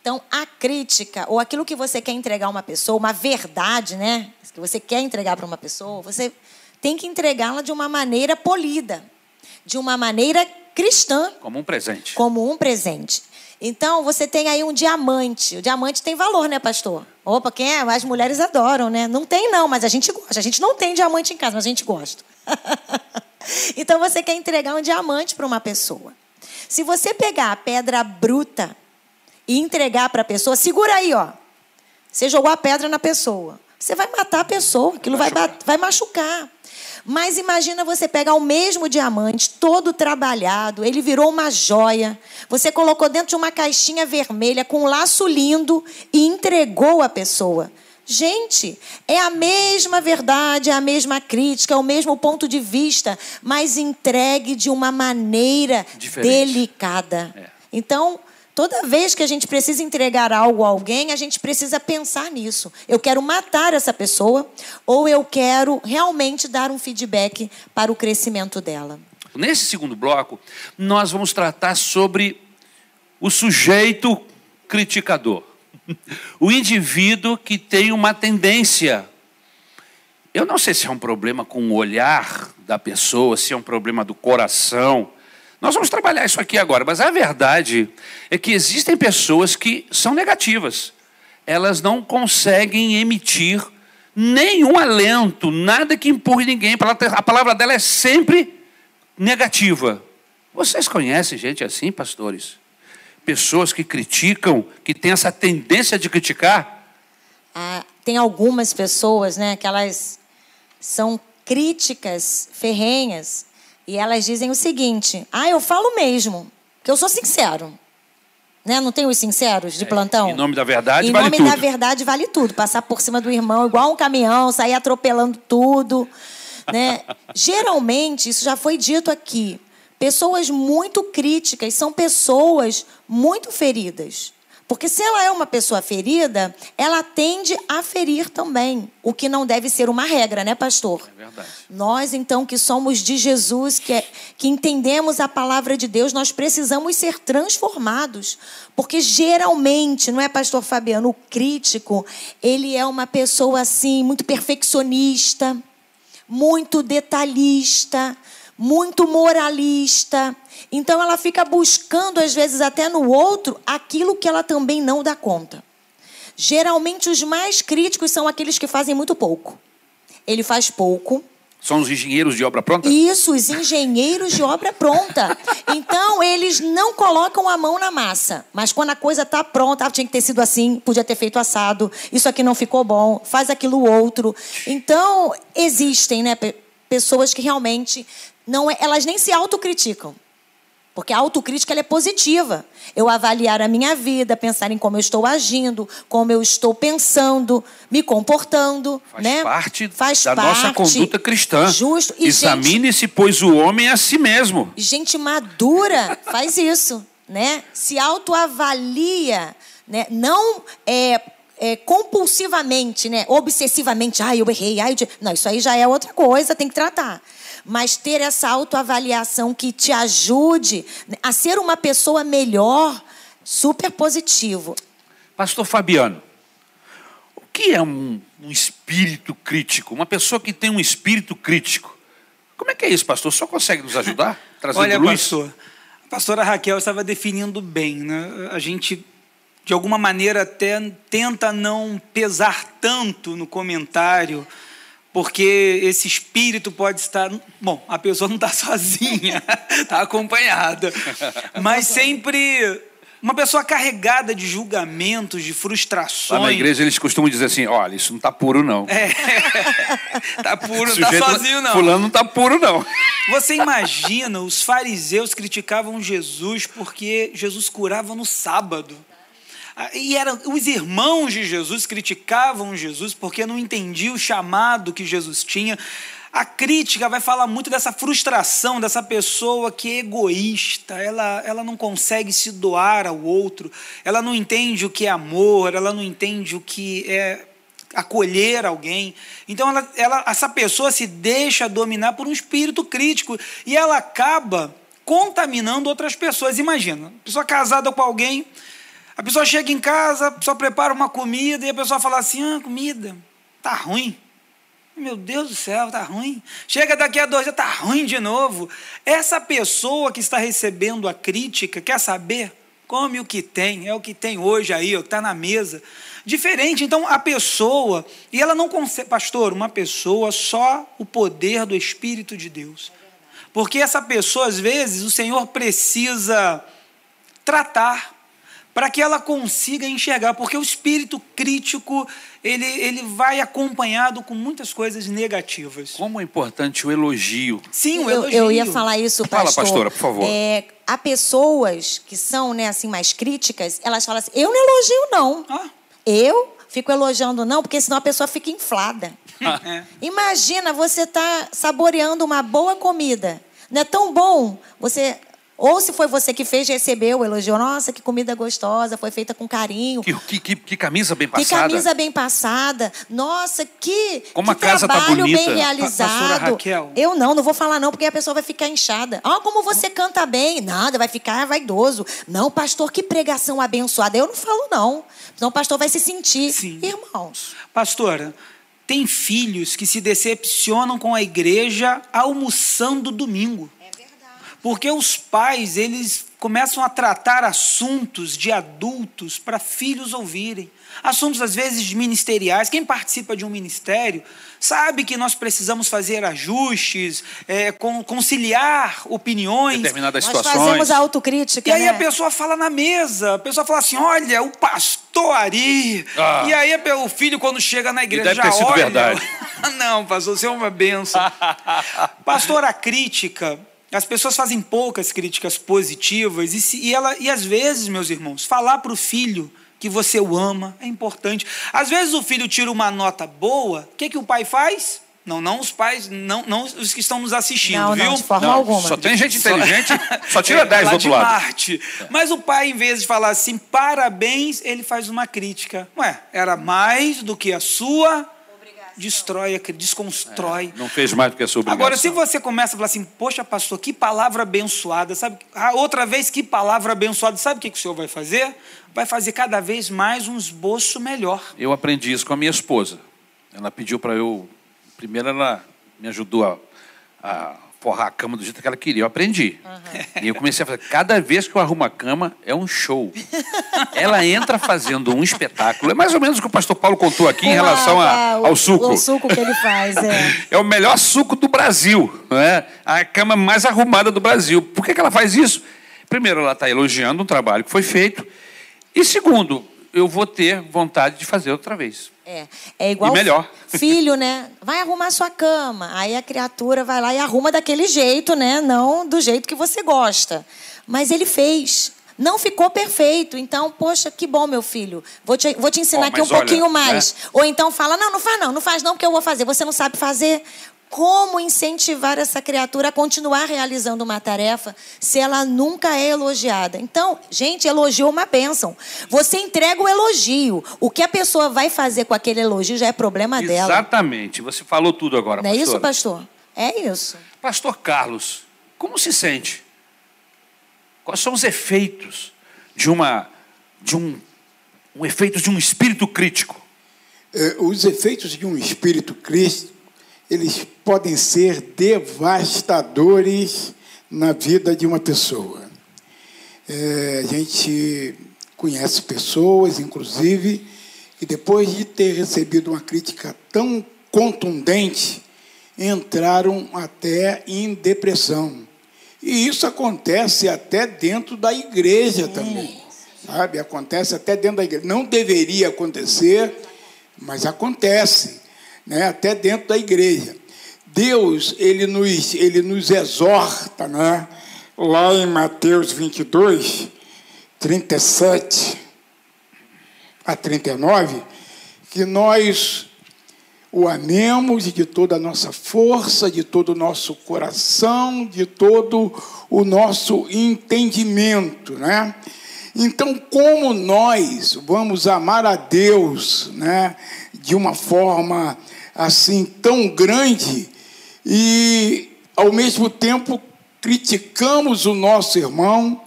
Então, a crítica, ou aquilo que você quer entregar a uma pessoa, uma verdade, né? Que você quer entregar para uma pessoa, você tem que entregá-la de uma maneira polida, de uma maneira cristã.
Como um presente.
Como um presente. Então, você tem aí um diamante. O diamante tem valor, né, pastor? Opa, quem é? As mulheres adoram, né? Não tem, não, mas a gente gosta. A gente não tem diamante em casa, mas a gente gosta. então, você quer entregar um diamante para uma pessoa. Se você pegar a pedra bruta e entregar para a pessoa, segura aí, ó. Você jogou a pedra na pessoa. Você vai matar a pessoa, aquilo vai, vai machucar. Mas imagina você pegar o mesmo diamante, todo trabalhado, ele virou uma joia. Você colocou dentro de uma caixinha vermelha com um laço lindo e entregou a pessoa. Gente, é a mesma verdade, é a mesma crítica, é o mesmo ponto de vista, mas entregue de uma maneira Diferente. delicada. É. Então, Toda vez que a gente precisa entregar algo a alguém, a gente precisa pensar nisso. Eu quero matar essa pessoa ou eu quero realmente dar um feedback para o crescimento dela.
Nesse segundo bloco, nós vamos tratar sobre o sujeito criticador. O indivíduo que tem uma tendência. Eu não sei se é um problema com o olhar da pessoa, se é um problema do coração nós vamos trabalhar isso aqui agora, mas a verdade é que existem pessoas que são negativas. Elas não conseguem emitir nenhum alento, nada que empurre ninguém. A palavra dela é sempre negativa. Vocês conhecem gente assim, pastores? Pessoas que criticam, que têm essa tendência de criticar?
Ah, tem algumas pessoas, né, que elas são críticas ferrenhas E elas dizem o seguinte: ah, eu falo mesmo, que eu sou sincero. Né? Não tem os sinceros de plantão?
Em nome da verdade,
Em
vale
nome
tudo.
da verdade, vale tudo. Passar por cima do irmão igual um caminhão, sair atropelando tudo. Né? Geralmente, isso já foi dito aqui, pessoas muito críticas são pessoas muito feridas. Porque se ela é uma pessoa ferida, ela tende a ferir também, o que não deve ser uma regra, né, pastor?
É verdade.
Nós, então, que somos de Jesus, que, é- que entendemos a palavra de Deus, nós precisamos ser transformados. Porque geralmente, não é, pastor Fabiano, o crítico, ele é uma pessoa assim, muito perfeccionista, muito detalhista, muito moralista. Então ela fica buscando, às vezes, até no outro, aquilo que ela também não dá conta. Geralmente, os mais críticos são aqueles que fazem muito pouco. Ele faz pouco,
São os engenheiros de obra pronta?
isso, os engenheiros de obra pronta. Então, eles não colocam a mão na massa. Mas quando a coisa está pronta, ah, tinha que ter sido assim, podia ter feito assado, isso aqui não ficou bom, faz aquilo outro. Então, existem né, pe- pessoas que realmente não é, elas nem se autocriticam. Porque a autocrítica é positiva. Eu avaliar a minha vida, pensar em como eu estou agindo, como eu estou pensando, me comportando.
Faz
né?
parte
Faz
da nossa
parte.
conduta cristã.
Justo.
Examine-se, pois o homem é a si mesmo.
gente madura faz isso, né? Se autoavalia, né? Não é, é, compulsivamente, né? Obsessivamente, ai, eu errei, ai, eu... não, isso aí já é outra coisa, tem que tratar. Mas ter essa autoavaliação que te ajude a ser uma pessoa melhor, super positivo.
Pastor Fabiano, o que é um, um espírito crítico? Uma pessoa que tem um espírito crítico. Como é que é isso, pastor? O senhor consegue nos ajudar? Trazendo
Olha,
luz?
pastor, a pastora Raquel estava definindo bem, né? A gente, de alguma maneira, até tenta não pesar tanto no comentário, porque esse espírito pode estar. Bom, a pessoa não está sozinha, está acompanhada. Mas sempre uma pessoa carregada de julgamentos, de frustrações.
Lá na igreja eles costumam dizer assim: olha, isso não está puro, não.
É. tá puro, não tá
sujeito
sozinho, não.
Fulano não está puro, não.
Você imagina, os fariseus criticavam Jesus porque Jesus curava no sábado. Ah, E eram, os irmãos de Jesus criticavam Jesus porque não entendiam o chamado que Jesus tinha. A crítica vai falar muito dessa frustração dessa pessoa que é egoísta, ela, ela não consegue se doar ao outro, ela não entende o que é amor, ela não entende o que é acolher alguém. Então, ela, ela, essa pessoa se deixa dominar por um espírito crítico e ela acaba contaminando outras pessoas. Imagina, pessoa casada com alguém, a pessoa chega em casa, pessoa prepara uma comida e a pessoa fala assim: ah, comida, tá ruim. Meu Deus do céu, tá ruim. Chega daqui a dois dias, tá ruim de novo. Essa pessoa que está recebendo a crítica quer saber? Come o que tem, é o que tem hoje aí, ó, que está na mesa. Diferente, então a pessoa, e ela não consegue, pastor, uma pessoa só o poder do Espírito de Deus. Porque essa pessoa, às vezes, o Senhor precisa tratar para que ela consiga enxergar, porque o espírito crítico ele, ele vai acompanhado com muitas coisas negativas.
Como é importante o elogio.
Sim, o
Eu,
elogio.
eu ia falar isso,
Fala,
pastor.
pastora, por favor.
É, há pessoas que são né, assim, mais críticas, elas falam assim, eu não elogio, não.
Ah.
Eu fico elogiando, não, porque senão a pessoa fica inflada.
É.
Imagina você tá saboreando uma boa comida. Não é tão bom você... Ou se foi você que fez, recebeu, elogiou. Nossa, que comida gostosa, foi feita com carinho.
Que, que, que, que camisa bem
Que
passada.
camisa bem passada. Nossa, que,
Como a
que
casa tá
trabalho
bonita.
bem realizado.
Raquel.
Eu não, não vou falar não, porque a pessoa vai ficar inchada. Ah, como você canta bem. Nada, vai ficar vaidoso. Não, pastor, que pregação abençoada. Eu não falo não. Senão o pastor vai se sentir.
Sim.
Irmãos,
Pastora, tem filhos que se decepcionam com a igreja almoçando domingo. Porque os pais, eles começam a tratar assuntos de adultos para filhos ouvirem. Assuntos, às vezes, ministeriais. Quem participa de um ministério sabe que nós precisamos fazer ajustes, é, con- conciliar opiniões.
Determinadas
nós
situações.
fazemos a autocrítica,
E aí
né?
a pessoa fala na mesa, a pessoa fala assim, olha, o pastor Ari.
Ah.
E aí o filho, quando chega na igreja,
deve
já
ter sido
olha.
verdade.
Não, pastor, você é uma benção. pastor, a crítica, As pessoas fazem poucas críticas positivas e, se, e, ela, e às vezes, meus irmãos, falar para o filho que você o ama é importante. Às vezes o filho tira uma nota boa, o que, que o pai faz? Não, não os pais, não, não os que estão nos assistindo,
Não,
viu?
não, de forma
Não,
alguma.
Só tem gente inteligente, só tira
É,
10
lá
do
de
outro lado.
Marte. Mas o pai, em vez de falar assim, parabéns, ele faz uma crítica. Ué, era mais do que a sua. Destrói, desconstrói.
Não fez mais do que a sua obrigação.
Agora, se você começa a falar assim, poxa, pastor, que palavra abençoada, sabe? Ah, outra vez, que palavra abençoada, sabe o que, que o senhor vai fazer? Vai fazer cada vez mais um esboço melhor.
Eu aprendi isso com a minha esposa. Ela pediu para eu. Primeiro, ela me ajudou a, a forrar a cama do jeito que ela queria. Eu aprendi. E eu comecei a fazer. Cada vez que eu arrumo a cama, é um show. ela entra fazendo um espetáculo. É mais ou menos o que o pastor Paulo contou aqui em
Com
relação a-
o-
ao suco.
O suco que ele faz, é.
É o melhor suco do Brasil, não é? A cama mais arrumada do Brasil. Por que, que ela faz isso? Primeiro, ela está elogiando um trabalho que foi feito. E segundo, eu vou ter vontade de fazer outra vez.
É, é igual
E melhor.
filho, né? Vai arrumar sua cama. Aí a criatura vai lá e arruma daquele jeito, né? Não do jeito que você gosta. Mas ele fez. Não ficou perfeito. Então, poxa, que bom, meu filho. Vou te, vou te ensinar
Ó,
aqui um
olha,
pouquinho mais.
né?
Ou então fala: não, não faz não, não faz não, porque eu vou fazer. Você não sabe fazer. Como incentivar essa criatura a continuar realizando uma tarefa se ela nunca é elogiada? Então, gente, elogio é uma bênção. Você entrega o elogio. O que a pessoa vai fazer com aquele elogio já é problema dela.
Exatamente. Você falou tudo agora,
Não é isso, pastor? É isso.
Pastor Carlos, como se sente? Quais são os efeitos de uma de um, um efeito de um espírito crítico?
Eh, os efeitos de um espírito crítico, eles podem ser devastadores na vida de uma pessoa. Eh, a gente conhece pessoas, inclusive, que depois de ter recebido uma crítica tão contundente, entraram até em depressão. E isso acontece até dentro da igreja também. Sabe? Acontece até dentro da igreja. Não deveria acontecer, mas acontece, né? até dentro da igreja. Deus, ele nos, ele nos exorta, né? lá em Mateus 22, 37 a 39, que nós o amemos de toda a nossa força, de todo o nosso coração, de todo o nosso entendimento, né? Então, como nós vamos amar a Deus, né, de uma forma assim tão grande e ao mesmo tempo criticamos o nosso irmão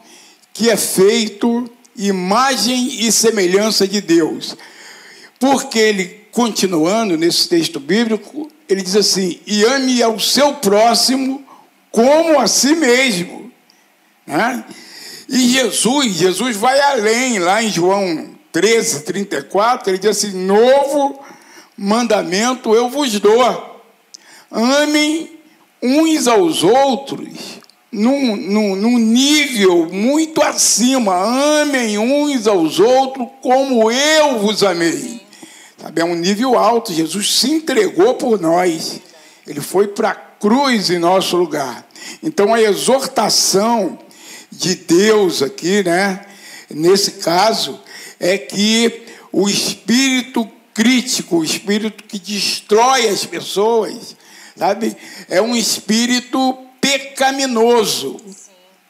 que é feito imagem e semelhança de Deus? Porque ele continuando nesse texto bíblico, ele diz assim: e ame ao seu próximo como a si mesmo. Né? E Jesus, Jesus vai além, lá em João 13, 34, ele diz assim: novo mandamento eu vos dou. Amem uns aos outros num, num, num nível muito acima. Amem uns aos outros como eu vos amei. Sabe, é um nível alto. Jesus se entregou por nós. Ele foi para a cruz em nosso lugar. Então a exortação de Deus aqui, né, nesse caso, é que o espírito crítico, o espírito que destrói as pessoas, sabe, é um espírito pecaminoso.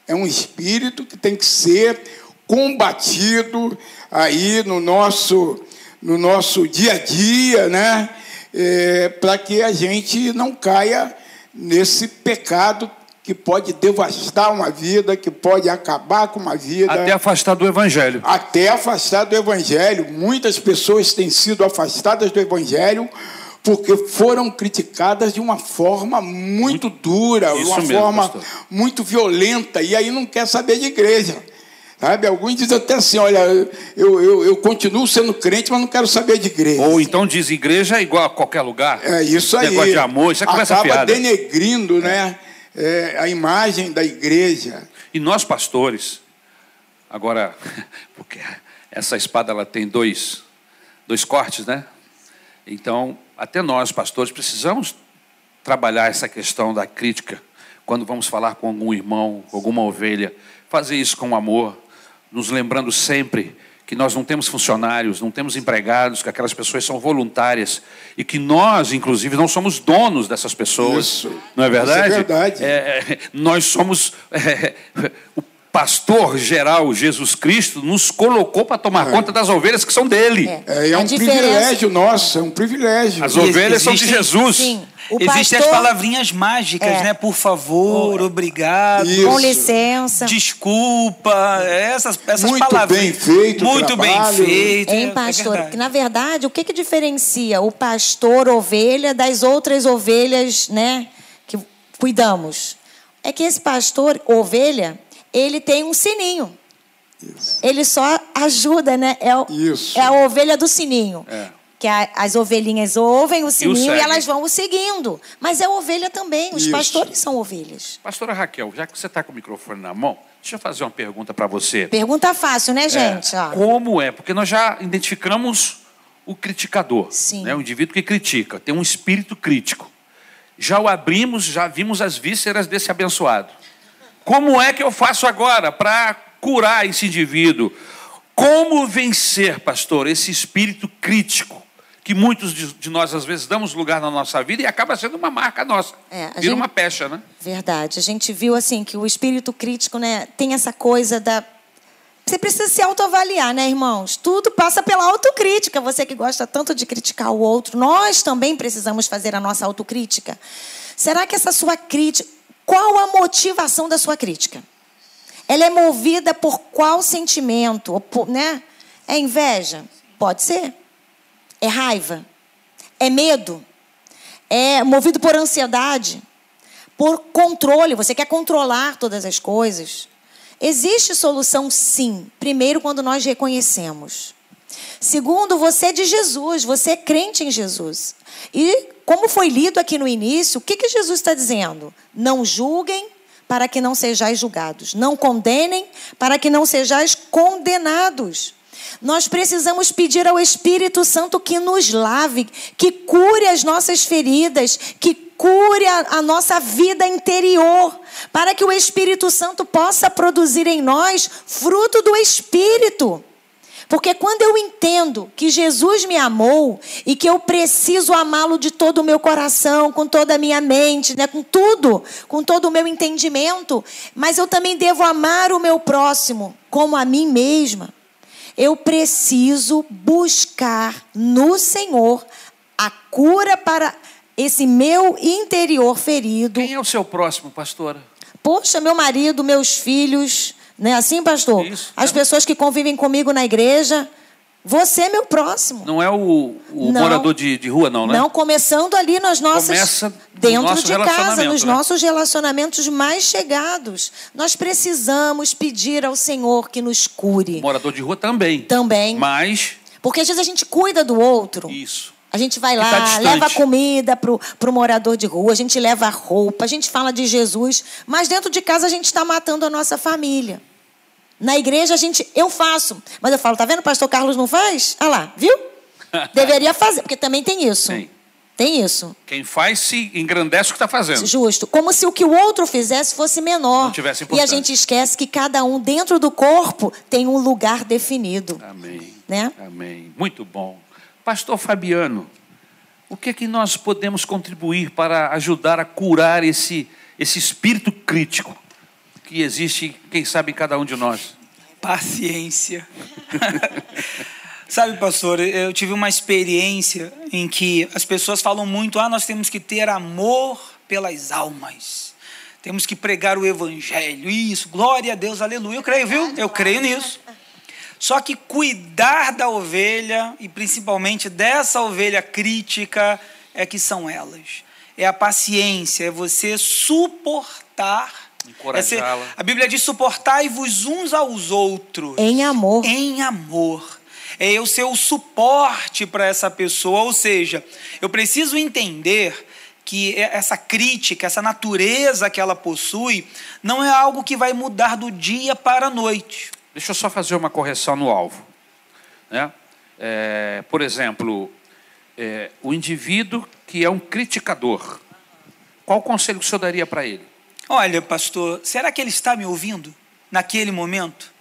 É um espírito que tem que ser combatido aí no nosso no nosso dia a dia, né? É, para que a gente não caia nesse pecado que pode devastar uma vida, que pode acabar com uma vida.
Até afastar do evangelho.
Até afastar do evangelho. Muitas pessoas têm sido afastadas do evangelho porque foram criticadas de uma forma muito dura,
Isso
uma
mesmo,
forma
pastor.
muito violenta, e aí não quer saber de igreja. Sabe? Alguns dizem até assim: olha, eu, eu, eu continuo sendo crente, mas não quero saber de igreja.
Ou então diz igreja é igual a qualquer lugar.
É isso aí.
Negócio de amor, isso é
Acaba
fiada.
denegrindo né, é, a imagem da igreja.
E nós pastores, agora, porque essa espada ela tem dois, dois cortes, né? Então, até nós pastores precisamos trabalhar essa questão da crítica quando vamos falar com algum irmão, alguma ovelha, fazer isso com amor, nos lembrando sempre que nós não temos funcionários, não temos empregados, que aquelas pessoas são voluntárias e que nós, inclusive, não somos donos dessas pessoas.
Isso.
Não é verdade?
Isso é verdade.
É, é, nós somos. é, o pastor geral, Jesus Cristo, nos colocou para tomar conta das ovelhas que são dele.
É, é
A
um
diferença-
privilégio nosso, é um privilégio.
As ovelhas são de Jesus.
Sim. O
Existem as
pastor,
palavrinhas mágicas,
É.
né? Por favor, obrigado.
Isso.
com licença.
Desculpa, essas, essas
Muito
palavrinhas.
bem feito
Muito bem
trabalho.
feito. é-
Hein,
é
pastor?
verdade.
Porque, na verdade, o que, que diferencia o pastor ovelha das outras ovelhas, né? Que cuidamos? É que esse pastor ovelha, ele tem um sininho. Ele só ajuda, né? É, o-
Isso.
é a ovelha do sininho.
É.
Que a- as ovelhinhas ouvem o sininho e,
seguem.
elas vão o seguindo. Mas é ovelha também. Os
Isso.
pastores são ovelhas.
Pastora Raquel, já que você está com o microfone na mão, deixa eu fazer uma pergunta para você.
Pergunta fácil, né, gente?
É, como é? Porque nós já identificamos o criticador,
Sim.
né? o indivíduo que critica, tem um espírito crítico. Já o abrimos, já vimos as vísceras desse abençoado. Como é que eu faço agora para curar esse indivíduo? Como vencer, pastor, esse espírito crítico que muitos de nós às vezes damos lugar na nossa vida e acaba sendo uma marca nossa.
É,
Vira
gente-
uma pecha, né?
Verdade. A gente viu assim que o espírito crítico, né, tem essa coisa da você precisa se autoavaliar, né, irmãos? Tudo passa pela autocrítica. Você que gosta tanto de criticar o outro, nós também precisamos fazer a nossa autocrítica. Será que essa sua crítica, qual a motivação da sua crítica? Ela é movida por qual sentimento, né? É inveja? Pode ser. É raiva? É medo? É movido por ansiedade? por controle, você quer controlar todas as coisas. Existe solução, sim. Primeiro, quando nós reconhecemos. Segundo, você é de Jesus, você é crente em Jesus. E, como foi lido aqui no início, o que, que Jesus está dizendo? Não julguem para que não sejais julgados. Não condenem para que não sejais condenados. Nós precisamos pedir ao Espírito Santo que nos lave, que cure as nossas feridas, que cure a, a nossa vida interior, para que o Espírito Santo possa produzir em nós fruto do Espírito. Porque quando eu entendo que Jesus me amou e que eu preciso amá-lo de todo o meu coração, com toda a minha mente, né, com tudo, com todo o meu entendimento, mas eu também devo amar o meu próximo como a mim mesma. Eu preciso buscar no Senhor a cura para esse meu interior ferido.
Quem é o seu próximo, pastora?
Poxa, meu marido, meus filhos, não é assim, pastor?
Isso,
As
é.
pessoas que convivem comigo na igreja. Você é meu próximo.
Não é o, o
Não.
morador de, de rua, não, né?
Não, começando ali nas nossas.
Começa no
dentro
nosso
de casa, nos
né?
nossos relacionamentos mais chegados. Nós precisamos pedir ao Senhor que nos cure.
Morador de rua também.
Também.
Mas,
Porque às vezes a gente cuida do outro.
isso.
A gente vai lá,
tá
leva comida pro, pro morador de rua, a gente leva roupa, a gente fala de Jesus, mas dentro de casa a gente está matando a nossa família. Na igreja a gente, eu faço, mas eu falo, tá vendo, o pastor Carlos não faz? Olha lá, viu? Deveria fazer, porque também tem isso.
Tem.
Tem isso.
Quem faz se engrandece o que está fazendo.
Justo. Como se o que o outro fizesse fosse menor.
Não tivesse
e a
importância.
gente esquece que cada um dentro do corpo tem um lugar definido.
Amém.
Né?
Amém. Muito bom. Pastor Fabiano, o que é que nós podemos contribuir para ajudar a curar esse, esse espírito crítico que existe, quem sabe, em cada um de nós?
Paciência. Sabe, pastor, eu tive uma experiência em que as pessoas falam muito: ah, nós temos que ter amor pelas almas. Temos que pregar o evangelho. Isso, glória a Deus, aleluia. Eu creio, viu? Eu creio nisso. Só que cuidar da ovelha, e principalmente dessa ovelha crítica, é que são elas. É a paciência, é você suportar. É
Encorajá-la.
a Bíblia diz: suportai-vos uns aos outros.
Em amor.
Em amor. É eu ser o suporte para essa pessoa. Ou seja, eu preciso entender que essa crítica, essa natureza que ela possui, não é algo que vai mudar do dia para a noite.
Deixa eu só fazer uma correção no alvo. Né? É, por exemplo, é, o indivíduo que é um criticador, qual conselho que o senhor daria para ele?
Olha, pastor, será que ele está me ouvindo naquele momento?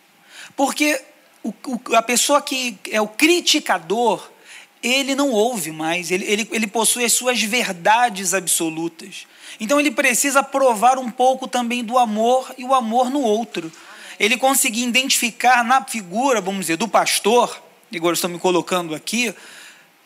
Porque o, o, a pessoa que é o criticador, ele não ouve mais, ele, ele, ele possui as suas verdades absolutas. Então ele precisa provar um pouco também do amor e o amor no outro. Ele conseguir identificar na figura, vamos dizer, do pastor, agora estou me colocando aqui,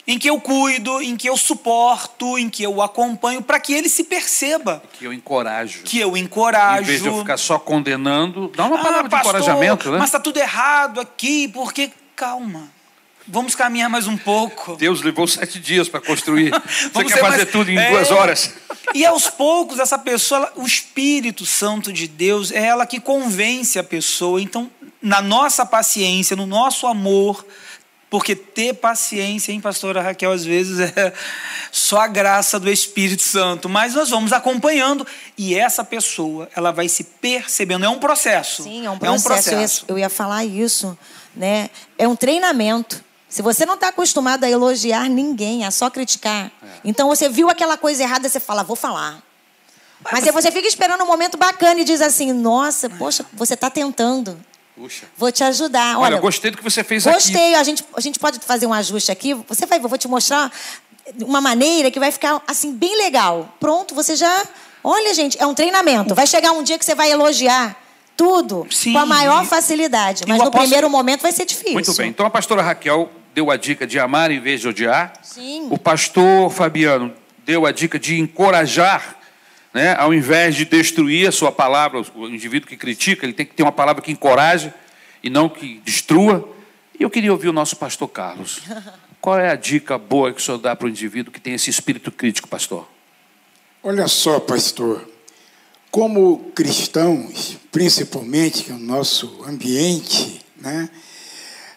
em que eu cuido, em que eu suporto, em que eu acompanho, para que ele se perceba.
Que eu encorajo.
Que eu encorajo. Em
vez de eu ficar só condenando, dá uma ah, palavra pastor, de encorajamento, né?
Mas está tudo errado aqui, porque. Calma. Vamos caminhar mais um pouco.
Deus levou sete dias para construir. Você quer fazer mais... tudo em é... duas horas.
E aos poucos, essa pessoa, o Espírito Santo de Deus, é ela que convence a pessoa. Então, na nossa paciência, no nosso amor, porque ter paciência, hein, pastora Raquel, às vezes é só a graça do Espírito Santo. Mas nós vamos acompanhando e essa pessoa, ela vai se percebendo. É um processo.
Sim, é um processo. É um processo. Eu, ia, eu ia falar isso. Né? É um treinamento. Se você não está acostumado a elogiar ninguém, a só criticar. É. Então você viu aquela coisa errada, você fala, vou falar. Mas se você fica esperando um momento bacana e diz assim, nossa, poxa, você está tentando. Puxa. Vou te ajudar.
Olha, Olha, gostei do que você fez
gostei. aqui. Gostei. A gente, a gente pode fazer um ajuste aqui. Você vai, vou te mostrar uma maneira que vai ficar assim bem legal. Pronto, você já. Olha, gente, é um treinamento. Vai chegar um dia que você vai elogiar tudo Sim. com a maior facilidade. Mas no apóstolo... primeiro momento vai ser difícil.
Muito bem. Então a pastora Raquel deu a dica de amar em vez de odiar.
Sim.
O pastor Fabiano deu a dica de encorajar né? Ao invés de destruir a sua palavra, o indivíduo que critica, ele tem que ter uma palavra que encoraje e não que destrua. E eu queria ouvir o nosso pastor Carlos. Qual é a dica boa que o senhor dá para o indivíduo que tem esse espírito crítico, pastor?
Olha só, pastor. Como cristãos, principalmente no nosso ambiente, né?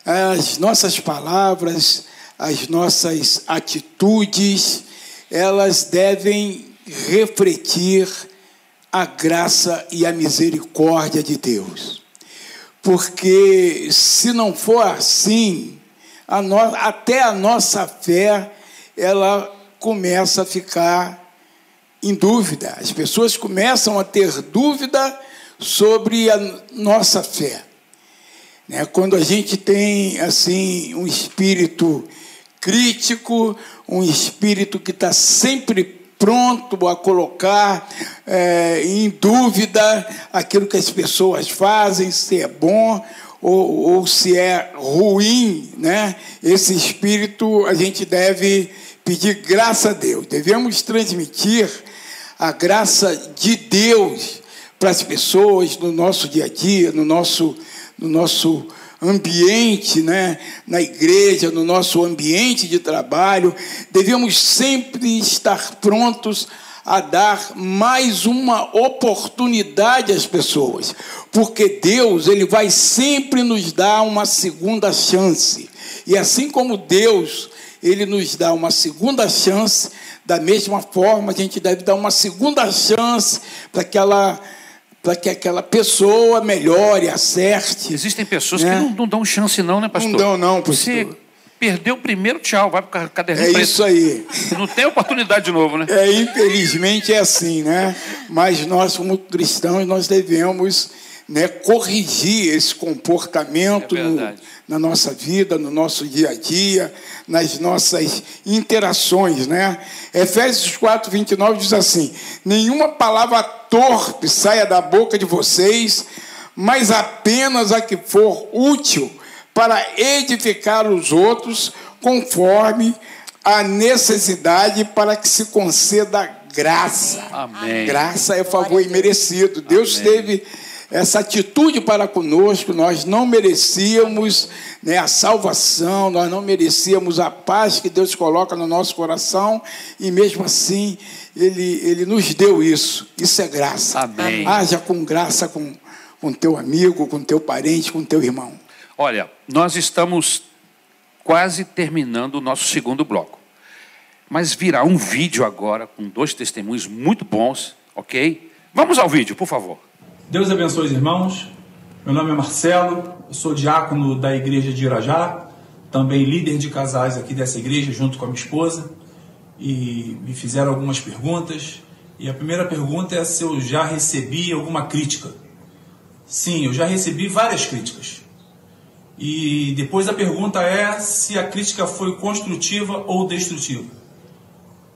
as nossas palavras, as nossas atitudes, elas devem refletir a graça e a misericórdia de Deus. Porque se não for assim, a no, até a nossa fé ela começa a ficar em dúvida. As pessoas começam a ter dúvida sobre a nossa fé. Né? Quando a gente tem assim um espírito crítico, um espírito que está sempre pronto a colocar é, em dúvida aquilo que as pessoas fazem, se é bom ou, ou se é ruim, né? Esse espírito a gente deve pedir graça a Deus. Devemos transmitir a graça de Deus para as pessoas no nosso dia a dia, no nosso, no nosso ambiente, né, na igreja, no nosso ambiente de trabalho, devemos sempre estar prontos a dar mais uma oportunidade às pessoas, porque Deus, ele vai sempre nos dar uma segunda chance. E assim como Deus, ele nos dá uma segunda chance, da mesma forma a gente deve dar uma segunda chance para aquela para que aquela pessoa melhore, acerte.
Existem pessoas né? que não, não, dão chance não, né, pastor?
Não dão não,
pastor. Você perdeu o primeiro, tchau, vai para o caderninho É
preto. isso aí.
Não tem oportunidade de novo, né?
É, infelizmente é assim, né? Mas nós, como cristãos, nós devemos né, corrigir esse comportamento é no, na nossa vida, no nosso dia a dia, nas nossas interações. Né? Efésios 4, 29 diz assim: Nenhuma palavra torpe saia da boca de vocês, mas apenas a que for útil para edificar os outros, conforme a necessidade, para que se conceda graça.
Amém.
Graça é favor imerecido. Deus Amém. teve essa atitude para conosco, nós não merecíamos né, a salvação, nós não merecíamos a paz que Deus coloca no nosso coração, e mesmo assim, Ele, ele nos deu isso. Isso é graça.
Amém.
Haja com graça com, com teu amigo, com teu parente, com teu irmão.
Olha, nós estamos quase terminando o nosso segundo bloco. Mas virá um vídeo agora com dois testemunhos muito bons, ok? Vamos ao vídeo, por favor.
Deus abençoe os irmãos. Meu nome é Marcelo, eu sou diácono da igreja de Irajá, também líder de casais aqui dessa igreja, junto com a minha esposa. E me fizeram algumas perguntas E a primeira pergunta é se eu já recebi alguma crítica. Sim, eu já recebi várias críticas. E depois a pergunta é se a crítica foi construtiva ou destrutiva.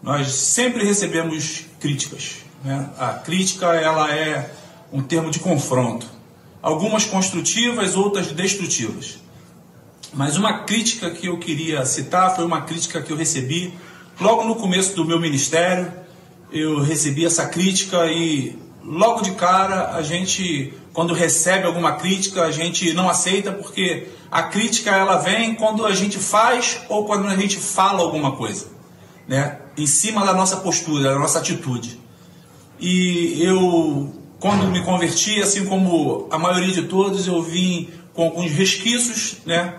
Nós sempre recebemos críticas. Né? A crítica ela é um termo de confronto. Algumas construtivas, outras destrutivas. Mas uma crítica que eu queria citar foi uma crítica que eu recebi logo no começo do meu ministério. Eu recebi essa crítica e logo de cara a gente, quando recebe alguma crítica, a gente não aceita porque a crítica ela vem quando a gente faz ou quando a gente fala alguma coisa, né? Em cima da nossa postura, da nossa atitude. E eu, quando me converti, assim como a maioria de todos, eu vim com alguns resquícios, né?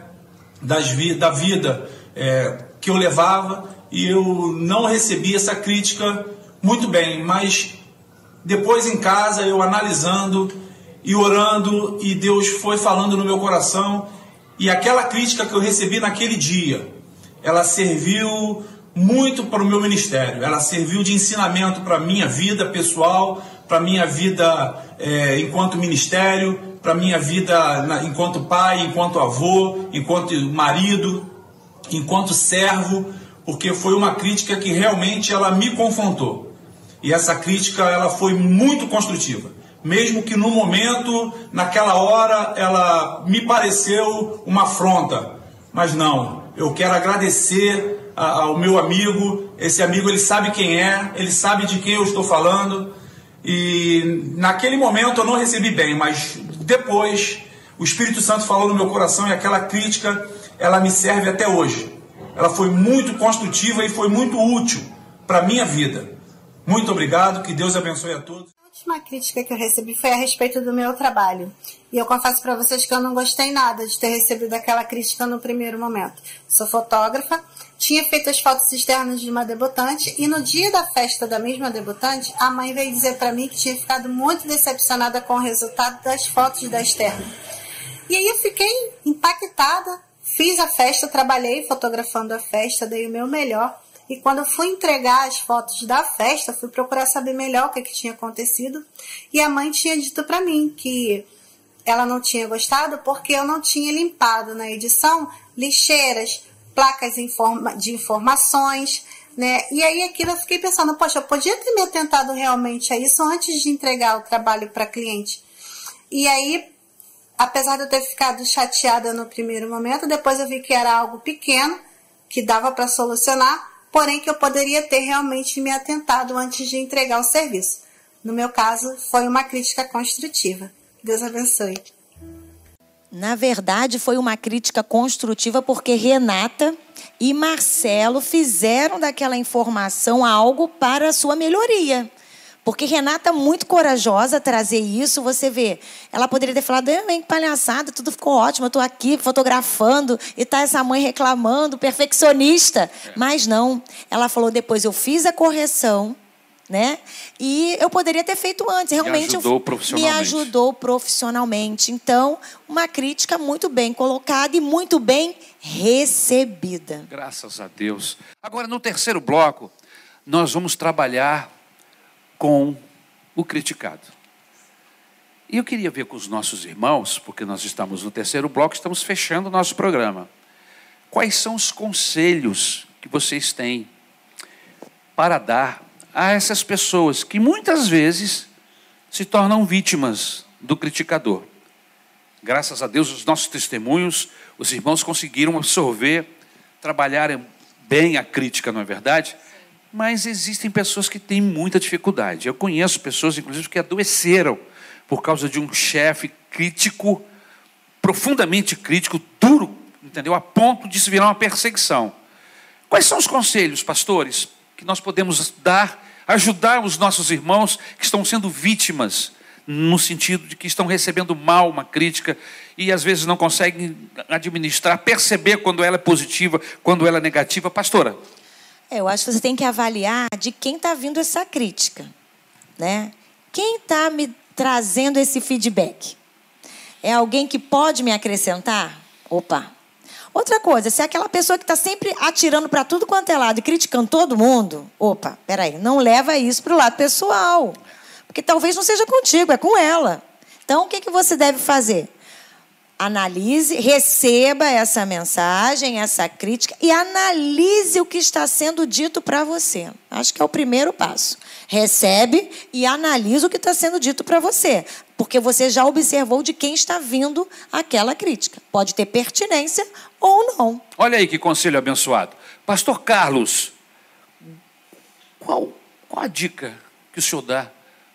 das vi da vida é, que eu levava e eu não recebi essa crítica muito bem, mas depois em casa eu analisando e orando e Deus foi falando no meu coração e aquela crítica que eu recebi naquele dia, ela serviu muito para o meu ministério, ela serviu de ensinamento para a minha vida pessoal, para a minha vida é, enquanto ministério, para minha vida na, enquanto pai, enquanto avô, enquanto marido, enquanto servo, porque foi uma crítica que realmente ela me confrontou. E essa crítica ela foi muito construtiva. Mesmo que no momento, naquela hora, ela me pareceu uma afronta. Mas não, eu quero agradecer ao meu amigo. Esse amigo ele sabe quem é, ele sabe de quem eu estou falando. E naquele momento eu não recebi bem, mas depois, o Espírito Santo falou no meu coração e aquela crítica, ela me serve até hoje. Ela foi muito construtiva e foi muito útil para minha vida. Muito obrigado, que Deus abençoe a todos.
A última crítica que eu recebi foi a respeito do meu trabalho. E eu confesso para vocês que eu não gostei nada de ter recebido aquela crítica no primeiro momento. Sou fotógrafa, tinha feito as fotos externas de uma debutante e no dia da festa da mesma debutante, a mãe veio dizer para mim que tinha ficado muito decepcionada com o resultado das fotos da externa. E aí eu fiquei impactada, fiz a festa, trabalhei fotografando a festa, dei o meu melhor. E quando eu fui entregar as fotos da festa, fui procurar saber melhor o que, que tinha acontecido. E a mãe tinha dito para mim que ela não tinha gostado porque eu não tinha limpado na edição lixeiras, placas de informações, né? E aí aquilo eu fiquei pensando, poxa, eu podia ter me atentado realmente a isso antes de entregar o trabalho para cliente. E aí, apesar de eu ter ficado chateada no primeiro momento, depois eu vi que era algo pequeno, que dava para solucionar, porém que eu poderia ter realmente me atentado antes de entregar o serviço. No meu caso, foi uma crítica construtiva. Deus abençoe.
Na verdade, foi uma crítica construtiva porque Renata e Marcelo fizeram daquela informação algo para a sua melhoria. Porque Renata, muito corajosa trazer isso, você vê, ela poderia ter falado, bem palhaçada, tudo ficou ótimo, eu estou aqui fotografando e está essa mãe reclamando, perfeccionista. Mas não, ela falou depois, eu fiz a correção, né? E eu poderia ter feito antes, realmente
me ajudou profissionalmente.
me ajudou profissionalmente. Então, uma crítica muito bem colocada e muito bem recebida.
Graças a Deus. Agora, no terceiro bloco, nós vamos trabalhar com o criticado. E eu queria ver com os nossos irmãos, porque nós estamos no terceiro bloco, estamos fechando o nosso programa. Quais são os conselhos que vocês têm para dar a essas pessoas que muitas vezes se tornam vítimas do criticador. Graças a Deus, os nossos testemunhos, os irmãos conseguiram absorver, trabalhar bem a crítica, não é verdade? Mas existem pessoas que têm muita dificuldade. Eu conheço pessoas, inclusive, que adoeceram por causa de um chefe crítico, profundamente crítico, duro, entendeu? A ponto de se virar uma perseguição. Quais são os conselhos, pastores, que nós podemos dar ajudar os nossos irmãos que estão sendo vítimas, no sentido de que estão recebendo mal uma crítica e às vezes não conseguem administrar, perceber quando ela é positiva, quando ela é negativa. Pastora.
É, eu acho que você tem que avaliar de quem está vindo essa crítica. Né? Quem está me trazendo esse feedback? É alguém que pode me acrescentar? Opa! Outra coisa, se é aquela pessoa que está sempre atirando para tudo quanto é lado e criticando todo mundo, opa, peraí, não leva isso para o lado pessoal. Porque talvez não seja contigo, é com ela. Então, o que, que você deve fazer? Analise, receba essa mensagem, essa crítica e analise o que está sendo dito para você. Acho que é o primeiro passo. Recebe e analisa o que está sendo dito para você, porque você já observou de quem está vindo aquela crítica. Pode ter pertinência ou não.
Olha aí que conselho abençoado. Pastor Carlos, qual, qual a dica que o senhor dá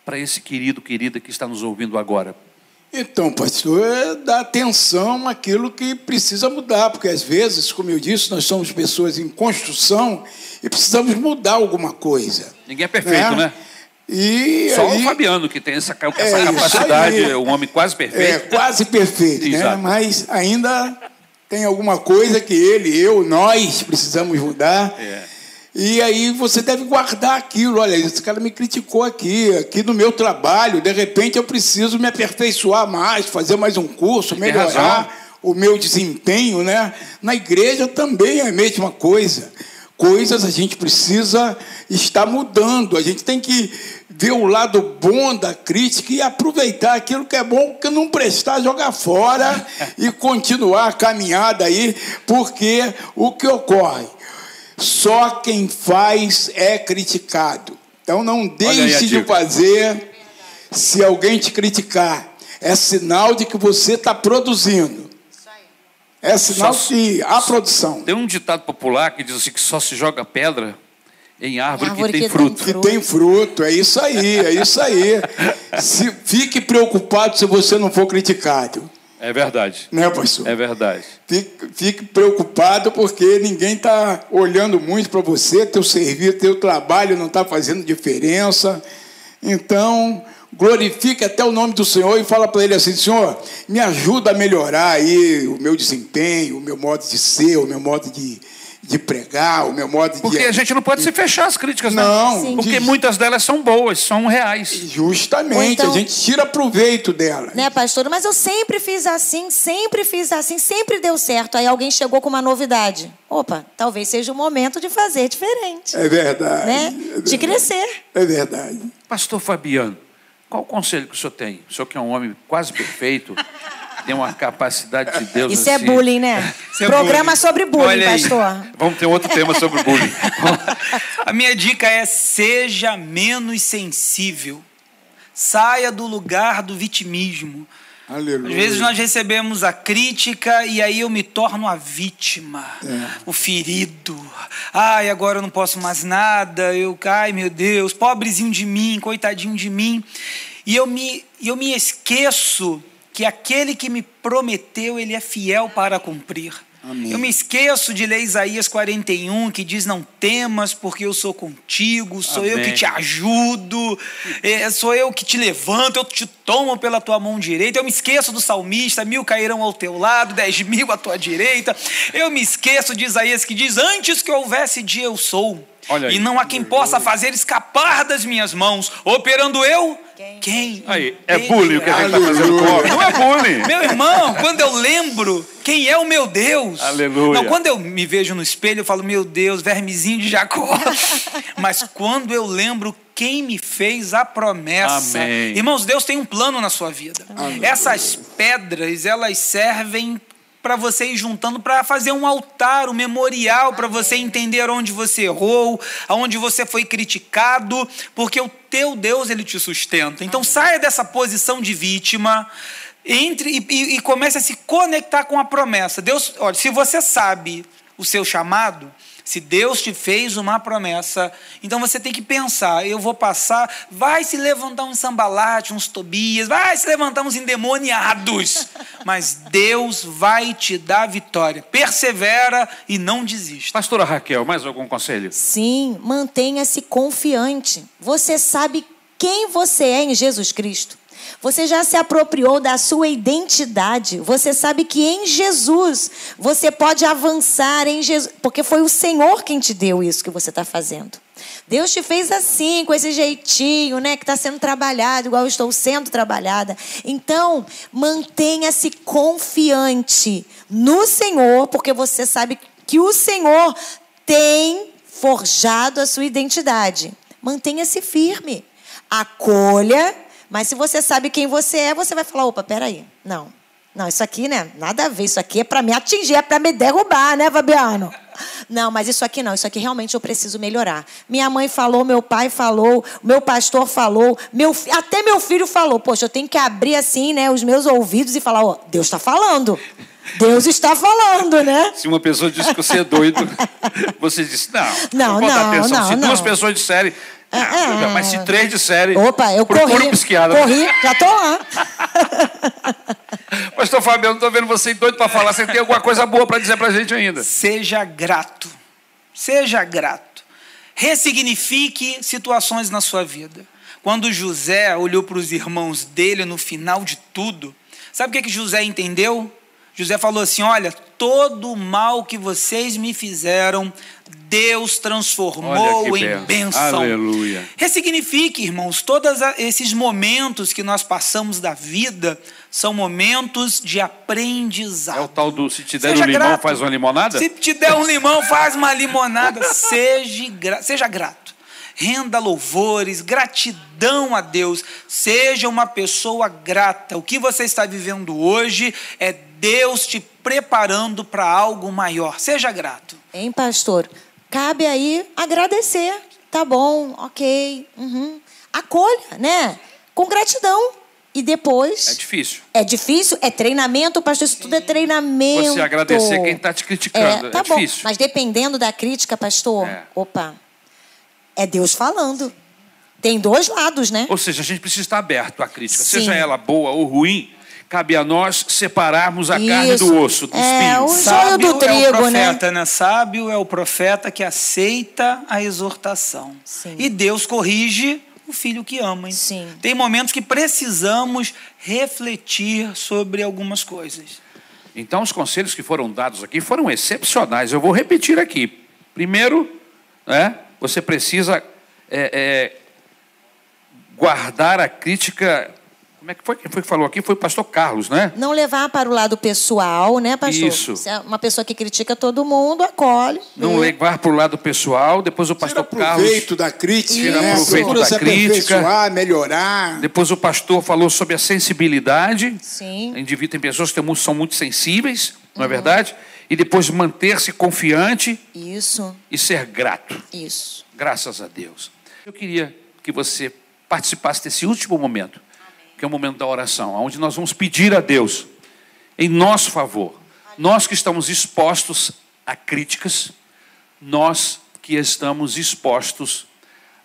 para esse querido, querida que está nos ouvindo agora?
Então, pastor, é dar atenção àquilo que precisa mudar, porque às vezes, como eu disse, nós somos pessoas em construção e precisamos mudar alguma coisa.
Ninguém é perfeito, né? né?
E
Só
aí,
o Fabiano que tem essa, essa
É,
capacidade,
aí.
um homem quase
é
perfeito.
quase perfeito, né? Mas ainda tem alguma coisa que ele, eu, nós precisamos mudar.
É.
E aí você deve guardar aquilo. Olha, esse cara me criticou aqui, aqui no meu trabalho. De repente eu preciso me aperfeiçoar mais, fazer mais um curso, melhorar o meu desempenho, né? Na igreja também é a mesma coisa. Coisas a gente precisa estar mudando. A gente tem que ver o lado bom da crítica e aproveitar aquilo que é bom, que não prestar, jogar fora e continuar a caminhada aí, porque o que ocorre? Só quem faz é criticado. Então não
a
deixe de fazer se alguém te criticar. É sinal de que você está produzindo. É sinal
Só-
que há produção.
Tem um ditado popular que diz assim que só se joga pedra em árvore,
Árvore
que tem
que tem
fruto.
Que tem fruto, é isso aí, é isso aí. Se, fique preocupado se você não for criticado.
É verdade.
Né, pastor?
É verdade.
Fique, fique preocupado porque ninguém está olhando muito para você, teu serviço, teu trabalho não está fazendo diferença. Então, glorifique até o nome do Senhor e fala para ele assim, Senhor, me ajuda a melhorar aí o meu desempenho, o meu modo de ser, o meu modo de, de pregar, o meu modo de...
Porque a gente não pode se fechar às críticas, né?
Não,
Sim.
Porque
de-
muitas delas são boas, são reais.
Justamente,
então-
a gente tira proveito dela.
Né, pastora? Mas eu sempre fiz assim, sempre fiz assim, sempre deu certo. Aí alguém chegou com uma novidade. Opa, talvez seja o momento de fazer diferente.
É verdade.
Né?
é
De
verdade.
crescer.
É verdade.
Pastor Fabiano, qual o conselho que o senhor tem? O senhor que é um homem quase perfeito, tem uma capacidade de Deus
Isso é
assim.
bullying, né?
Isso é
Programa
bullying.
sobre bullying,
Olha aí.
pastor.
Vamos ter outro tema sobre bullying.
A minha dica é seja menos sensível. Saia do lugar do vitimismo.
Aleluia.
Às vezes nós recebemos a crítica e aí eu me torno a vítima, o ferido. Ai, agora eu não posso mais nada. Eu, ai meu Deus, pobrezinho de mim, coitadinho de mim. E eu me, e eu me esqueço que aquele que me prometeu, ele é fiel para cumprir. Eu me esqueço de ler Isaías 41, que diz: Não temas, porque eu sou contigo, sou eu que
Amém.
te ajudo, é, sou eu que te levanto, eu te tomo pela tua mão direita. Eu me esqueço do salmista: mil cairão ao teu lado, dez mil à tua direita. Eu me esqueço de Isaías que diz: Antes que houvesse dia, eu sou. E não há quem possa fazer escapar das minhas mãos. Operando eu? Quem?
Aí, é bullying o que a gente está fazendo com o homem. Não é bullying.
meu irmão, quando eu lembro quem é o meu Deus.
Aleluia.
Não, quando eu me vejo no espelho, eu falo, meu Deus, vermezinho de Jacó. Mas quando eu lembro quem me fez a promessa.
Amém.
Irmãos, Deus tem um plano na sua vida. Essas pedras, elas servem para você ir juntando para fazer um altar, um memorial para você entender onde você errou, aonde você foi criticado, porque o teu Deus ele te sustenta. Então saia dessa posição de vítima, entre e, e- e comece a se conectar com a promessa. Deus, olha, se você sabe o seu chamado, se Deus te fez uma promessa, então você tem que pensar: eu vou passar, vai se levantar uns sambalate, uns tobias, vai se levantar uns endemoniados, mas Deus vai te dar vitória. Persevera e não desista.
Pastora Raquel, mais algum conselho?
Sim, mantenha-se confiante. Você sabe quem você é em Jesus Cristo. Você já se apropriou da sua identidade. Você sabe que em Jesus você pode avançar em Jesus, porque foi o Senhor quem te deu isso que você está fazendo. Deus te fez assim, com esse jeitinho, né? Que está sendo trabalhado, igual eu estou sendo trabalhada. Então, mantenha-se confiante no Senhor, porque você sabe que o Senhor tem forjado a sua identidade. Mantenha-se firme. Acolha, mas se você sabe quem você é, você vai falar: opa, peraí, não. Não, isso aqui, né? Nada a ver. Isso aqui é para me atingir, é para me derrubar, né, Fabiano? Não, mas isso aqui não. Isso aqui realmente eu preciso melhorar. Minha mãe falou, meu pai falou, meu pastor falou, meu, até meu filho falou. Poxa, eu tenho que abrir assim, né, os meus ouvidos e falar: ó, oh, Deus está falando. Deus está falando, né?
Se uma pessoa disse que você é doido, você disse: não,
não, não, não,
não.
Se
duas
não.
pessoas disserem, é, é, mas se três disserem.
Opa, eu corri.
Um psiquiatra.
Corri, já tô lá.
Pastor Fabiano, não tô vendo você doido para falar. Você tem alguma coisa boa para dizer para a gente ainda?
Seja grato. Seja grato. Ressignifique situações na sua vida. Quando José olhou para os irmãos dele no final de tudo, sabe o que, que José entendeu? José falou assim: Olha, todo o mal que vocês me fizeram, Deus transformou em bênção.
Aleluia.
Ressignifique, irmãos, todos esses momentos que nós passamos da vida são momentos de aprendizado.
É o tal do se te der
Seja
um limão,
grato.
faz uma limonada?
Se te der um limão, faz uma limonada. Seja, gra seja grato. Renda louvores, gratidão a Deus. Seja uma pessoa grata. O que você está vivendo hoje é Deus te preparando para algo maior. Seja grato.
Hein, pastor? Cabe aí agradecer. Tá bom, ok. Uhum. Acolha, né? Com gratidão. E depois.
É difícil.
É difícil, é treinamento, pastor. Isso tudo é treinamento.
Você agradecer quem está te criticando.
É, tá
é
bom.
difícil.
Mas dependendo da crítica, pastor,
É.
opa, é Deus falando. Tem dois lados, né?
Ou seja, a gente precisa estar aberto à crítica,
Sim.
seja ela boa ou ruim. Cabe a nós separarmos a carne
Isso.
do osso, do
É,
espinho.
o- joio do
é o
trigo, né?
profeta, né? Sábio é o profeta que aceita a exortação.
Sim.
E Deus corrige o filho que ama. hein?
Sim.
Tem momentos que precisamos refletir sobre algumas coisas.
Então, os conselhos que foram dados aqui foram excepcionais. Eu vou repetir aqui. Primeiro, né, você precisa é, é, guardar a crítica. Como é que foi? Quem foi que falou aqui? Foi o pastor Carlos, né?
Não levar para o lado pessoal, né, pastor?
Isso.
Se é uma pessoa que critica todo mundo, acolhe.
Não
né?
levar para o lado pessoal. Depois o
Tira
pastor Carlos.
proveito da crítica,
Tira
né?
proveito
Procura
da
se
crítica.
melhorar.
Depois o pastor falou sobre a sensibilidade.
Sim.
Indivíduo tem pessoas que são muito sensíveis, não é verdade? E depois manter-se confiante
Isso,
e ser grato.
isso.
Graças a Deus. Eu queria que você participasse desse último momento, que é o momento da oração, onde nós vamos pedir a Deus, em nosso favor, nós que estamos expostos a críticas, nós que estamos expostos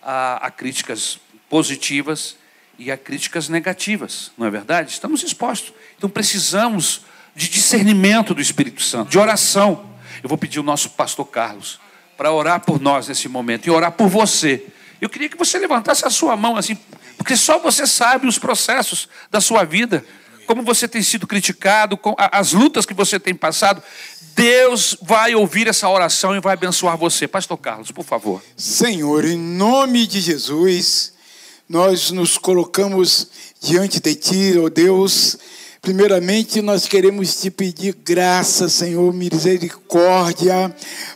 a, a críticas positivas e a críticas negativas, não é verdade? Estamos expostos. Então precisamos de discernimento do Espírito Santo, de oração. Eu vou pedir o nosso pastor Carlos para orar por nós nesse momento e orar por você. Eu queria que você levantasse a sua mão assim, porque só você sabe os processos da sua vida, como você tem sido criticado, as lutas que você tem passado. Deus vai ouvir essa oração e vai abençoar você. Pastor Carlos, por favor.
Senhor, em nome de Jesus, nós nos colocamos diante de Ti, ó Deus. Primeiramente, nós queremos te pedir graça, Senhor, misericórdia,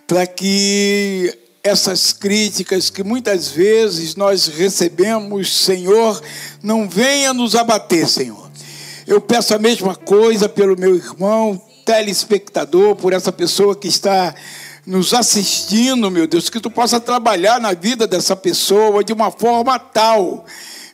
para que essas críticas que muitas vezes nós recebemos, Senhor, não venha nos abater, Senhor. Eu peço a mesma coisa pelo meu irmão telespectador, por essa pessoa que está nos assistindo, meu Deus, que tu possa trabalhar na vida dessa pessoa de uma forma tal,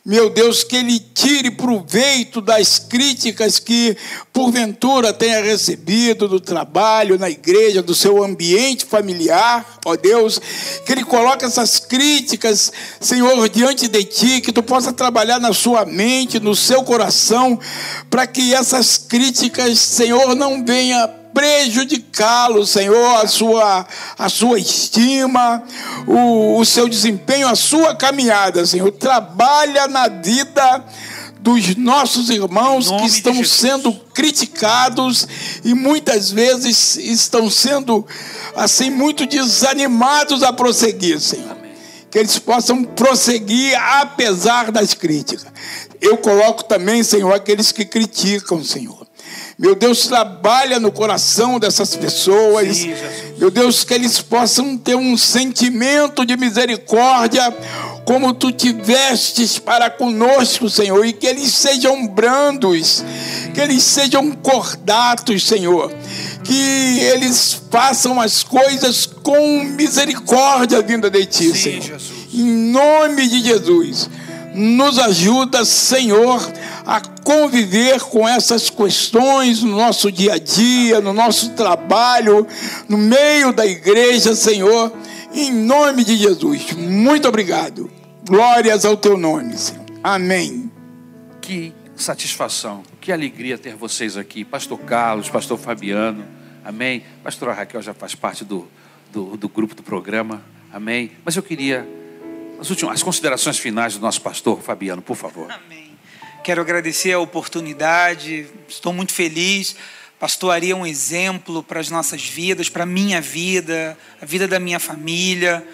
meu Deus, que ele tire proveito das críticas que porventura tenha recebido do trabalho, na igreja, do seu ambiente familiar, ó Deus, que ele coloque essas críticas, Senhor, diante de ti, que tu possa trabalhar na sua mente, no seu coração, para que essas críticas, Senhor, não venha prejudicá-lo, Senhor, a sua, a sua estima, o, o seu desempenho, a sua caminhada, Senhor. Trabalha na vida dos nossos irmãos que estão sendo criticados e muitas vezes estão sendo assim muito desanimados a prosseguir, Senhor. Que eles possam prosseguir apesar das críticas. Eu coloco também, Senhor, aqueles que criticam, Senhor. Meu Deus, trabalha no coração dessas pessoas. Sim, Meu Deus, que eles possam ter um sentimento de misericórdia, como tu tivestes para conosco, Senhor, e que eles sejam brandos, que eles sejam cordatos, Senhor, que eles façam as coisas com misericórdia vinda de ti, Sim, Senhor. Jesus. Em nome de Jesus nos ajuda, Senhor, a conviver com essas questões no nosso dia a dia, no nosso trabalho, no meio da igreja, Senhor, em nome de Jesus. Muito obrigado. Glórias ao teu nome, Senhor. Amém.
Que satisfação, que alegria ter vocês aqui, Pastor Carlos, Pastor Fabiano. Amém. Pastora Raquel já faz parte do, do, do grupo do programa. Amém. Mas eu queria as últimas as considerações finais do nosso pastor Fabiano, por favor.
Amém. Quero agradecer a oportunidade, estou muito feliz. Pastoraria é um exemplo para as nossas vidas, para a minha vida, a vida da minha família.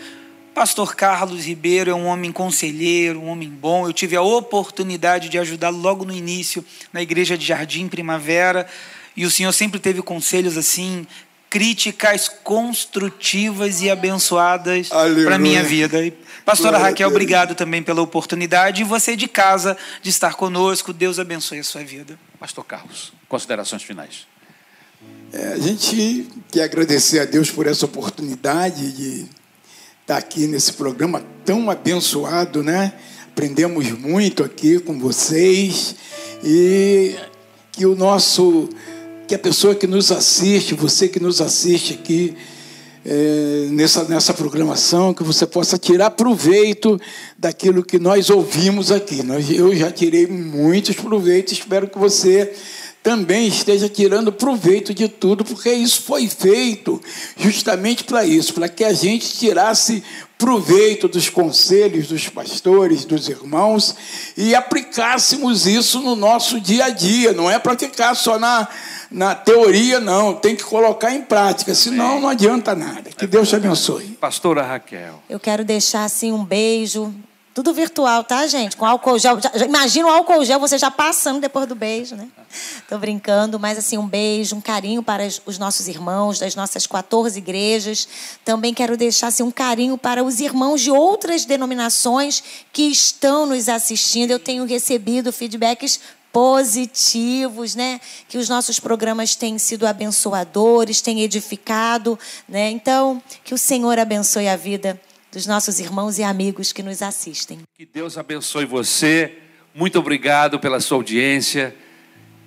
Pastor Carlos Ribeiro é um homem conselheiro, um homem bom. Eu tive a oportunidade de ajudá-lo logo no início na igreja de Jardim Primavera. E o Senhor sempre teve conselhos assim críticas construtivas e abençoadas para a minha vida. E, pastora Glória Raquel, obrigado também pela oportunidade e você de casa de estar conosco. Deus abençoe a sua vida.
Pastor Carlos, considerações finais.
É, a gente quer agradecer a Deus por essa oportunidade de estar aqui nesse programa tão abençoado, né? Aprendemos muito aqui com vocês e que o nosso que a pessoa que nos assiste, você que nos assiste aqui é, nessa, nessa programação, que você possa tirar proveito daquilo que nós ouvimos aqui. Nós, eu já tirei muitos proveitos, espero que você também esteja tirando proveito de tudo, porque isso foi feito justamente para isso, para que a gente tirasse proveito dos conselhos dos pastores, dos irmãos e aplicássemos isso no nosso dia a dia, não é para ficar só na, na teoria, não, tem que colocar em prática, senão não adianta nada. Que Deus te abençoe.
Pastora Raquel.
Eu quero deixar assim um beijo tudo virtual, tá, gente? Com álcool gel. imagina o álcool gel você já passando depois do beijo, né? Tô brincando, mas assim, um beijo, um carinho para os nossos irmãos das nossas 14 igrejas. Também quero deixar assim, um carinho para os irmãos de outras denominações que estão nos assistindo. Eu tenho recebido feedbacks positivos, né? Que os nossos programas têm sido abençoadores, têm edificado, né? Então, que o Senhor abençoe a vida dos nossos irmãos e amigos que nos assistem.
Que Deus abençoe você. Muito obrigado pela sua audiência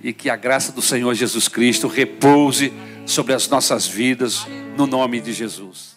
e que a graça do Senhor Jesus Cristo repouse sobre as nossas vidas no nome de Jesus.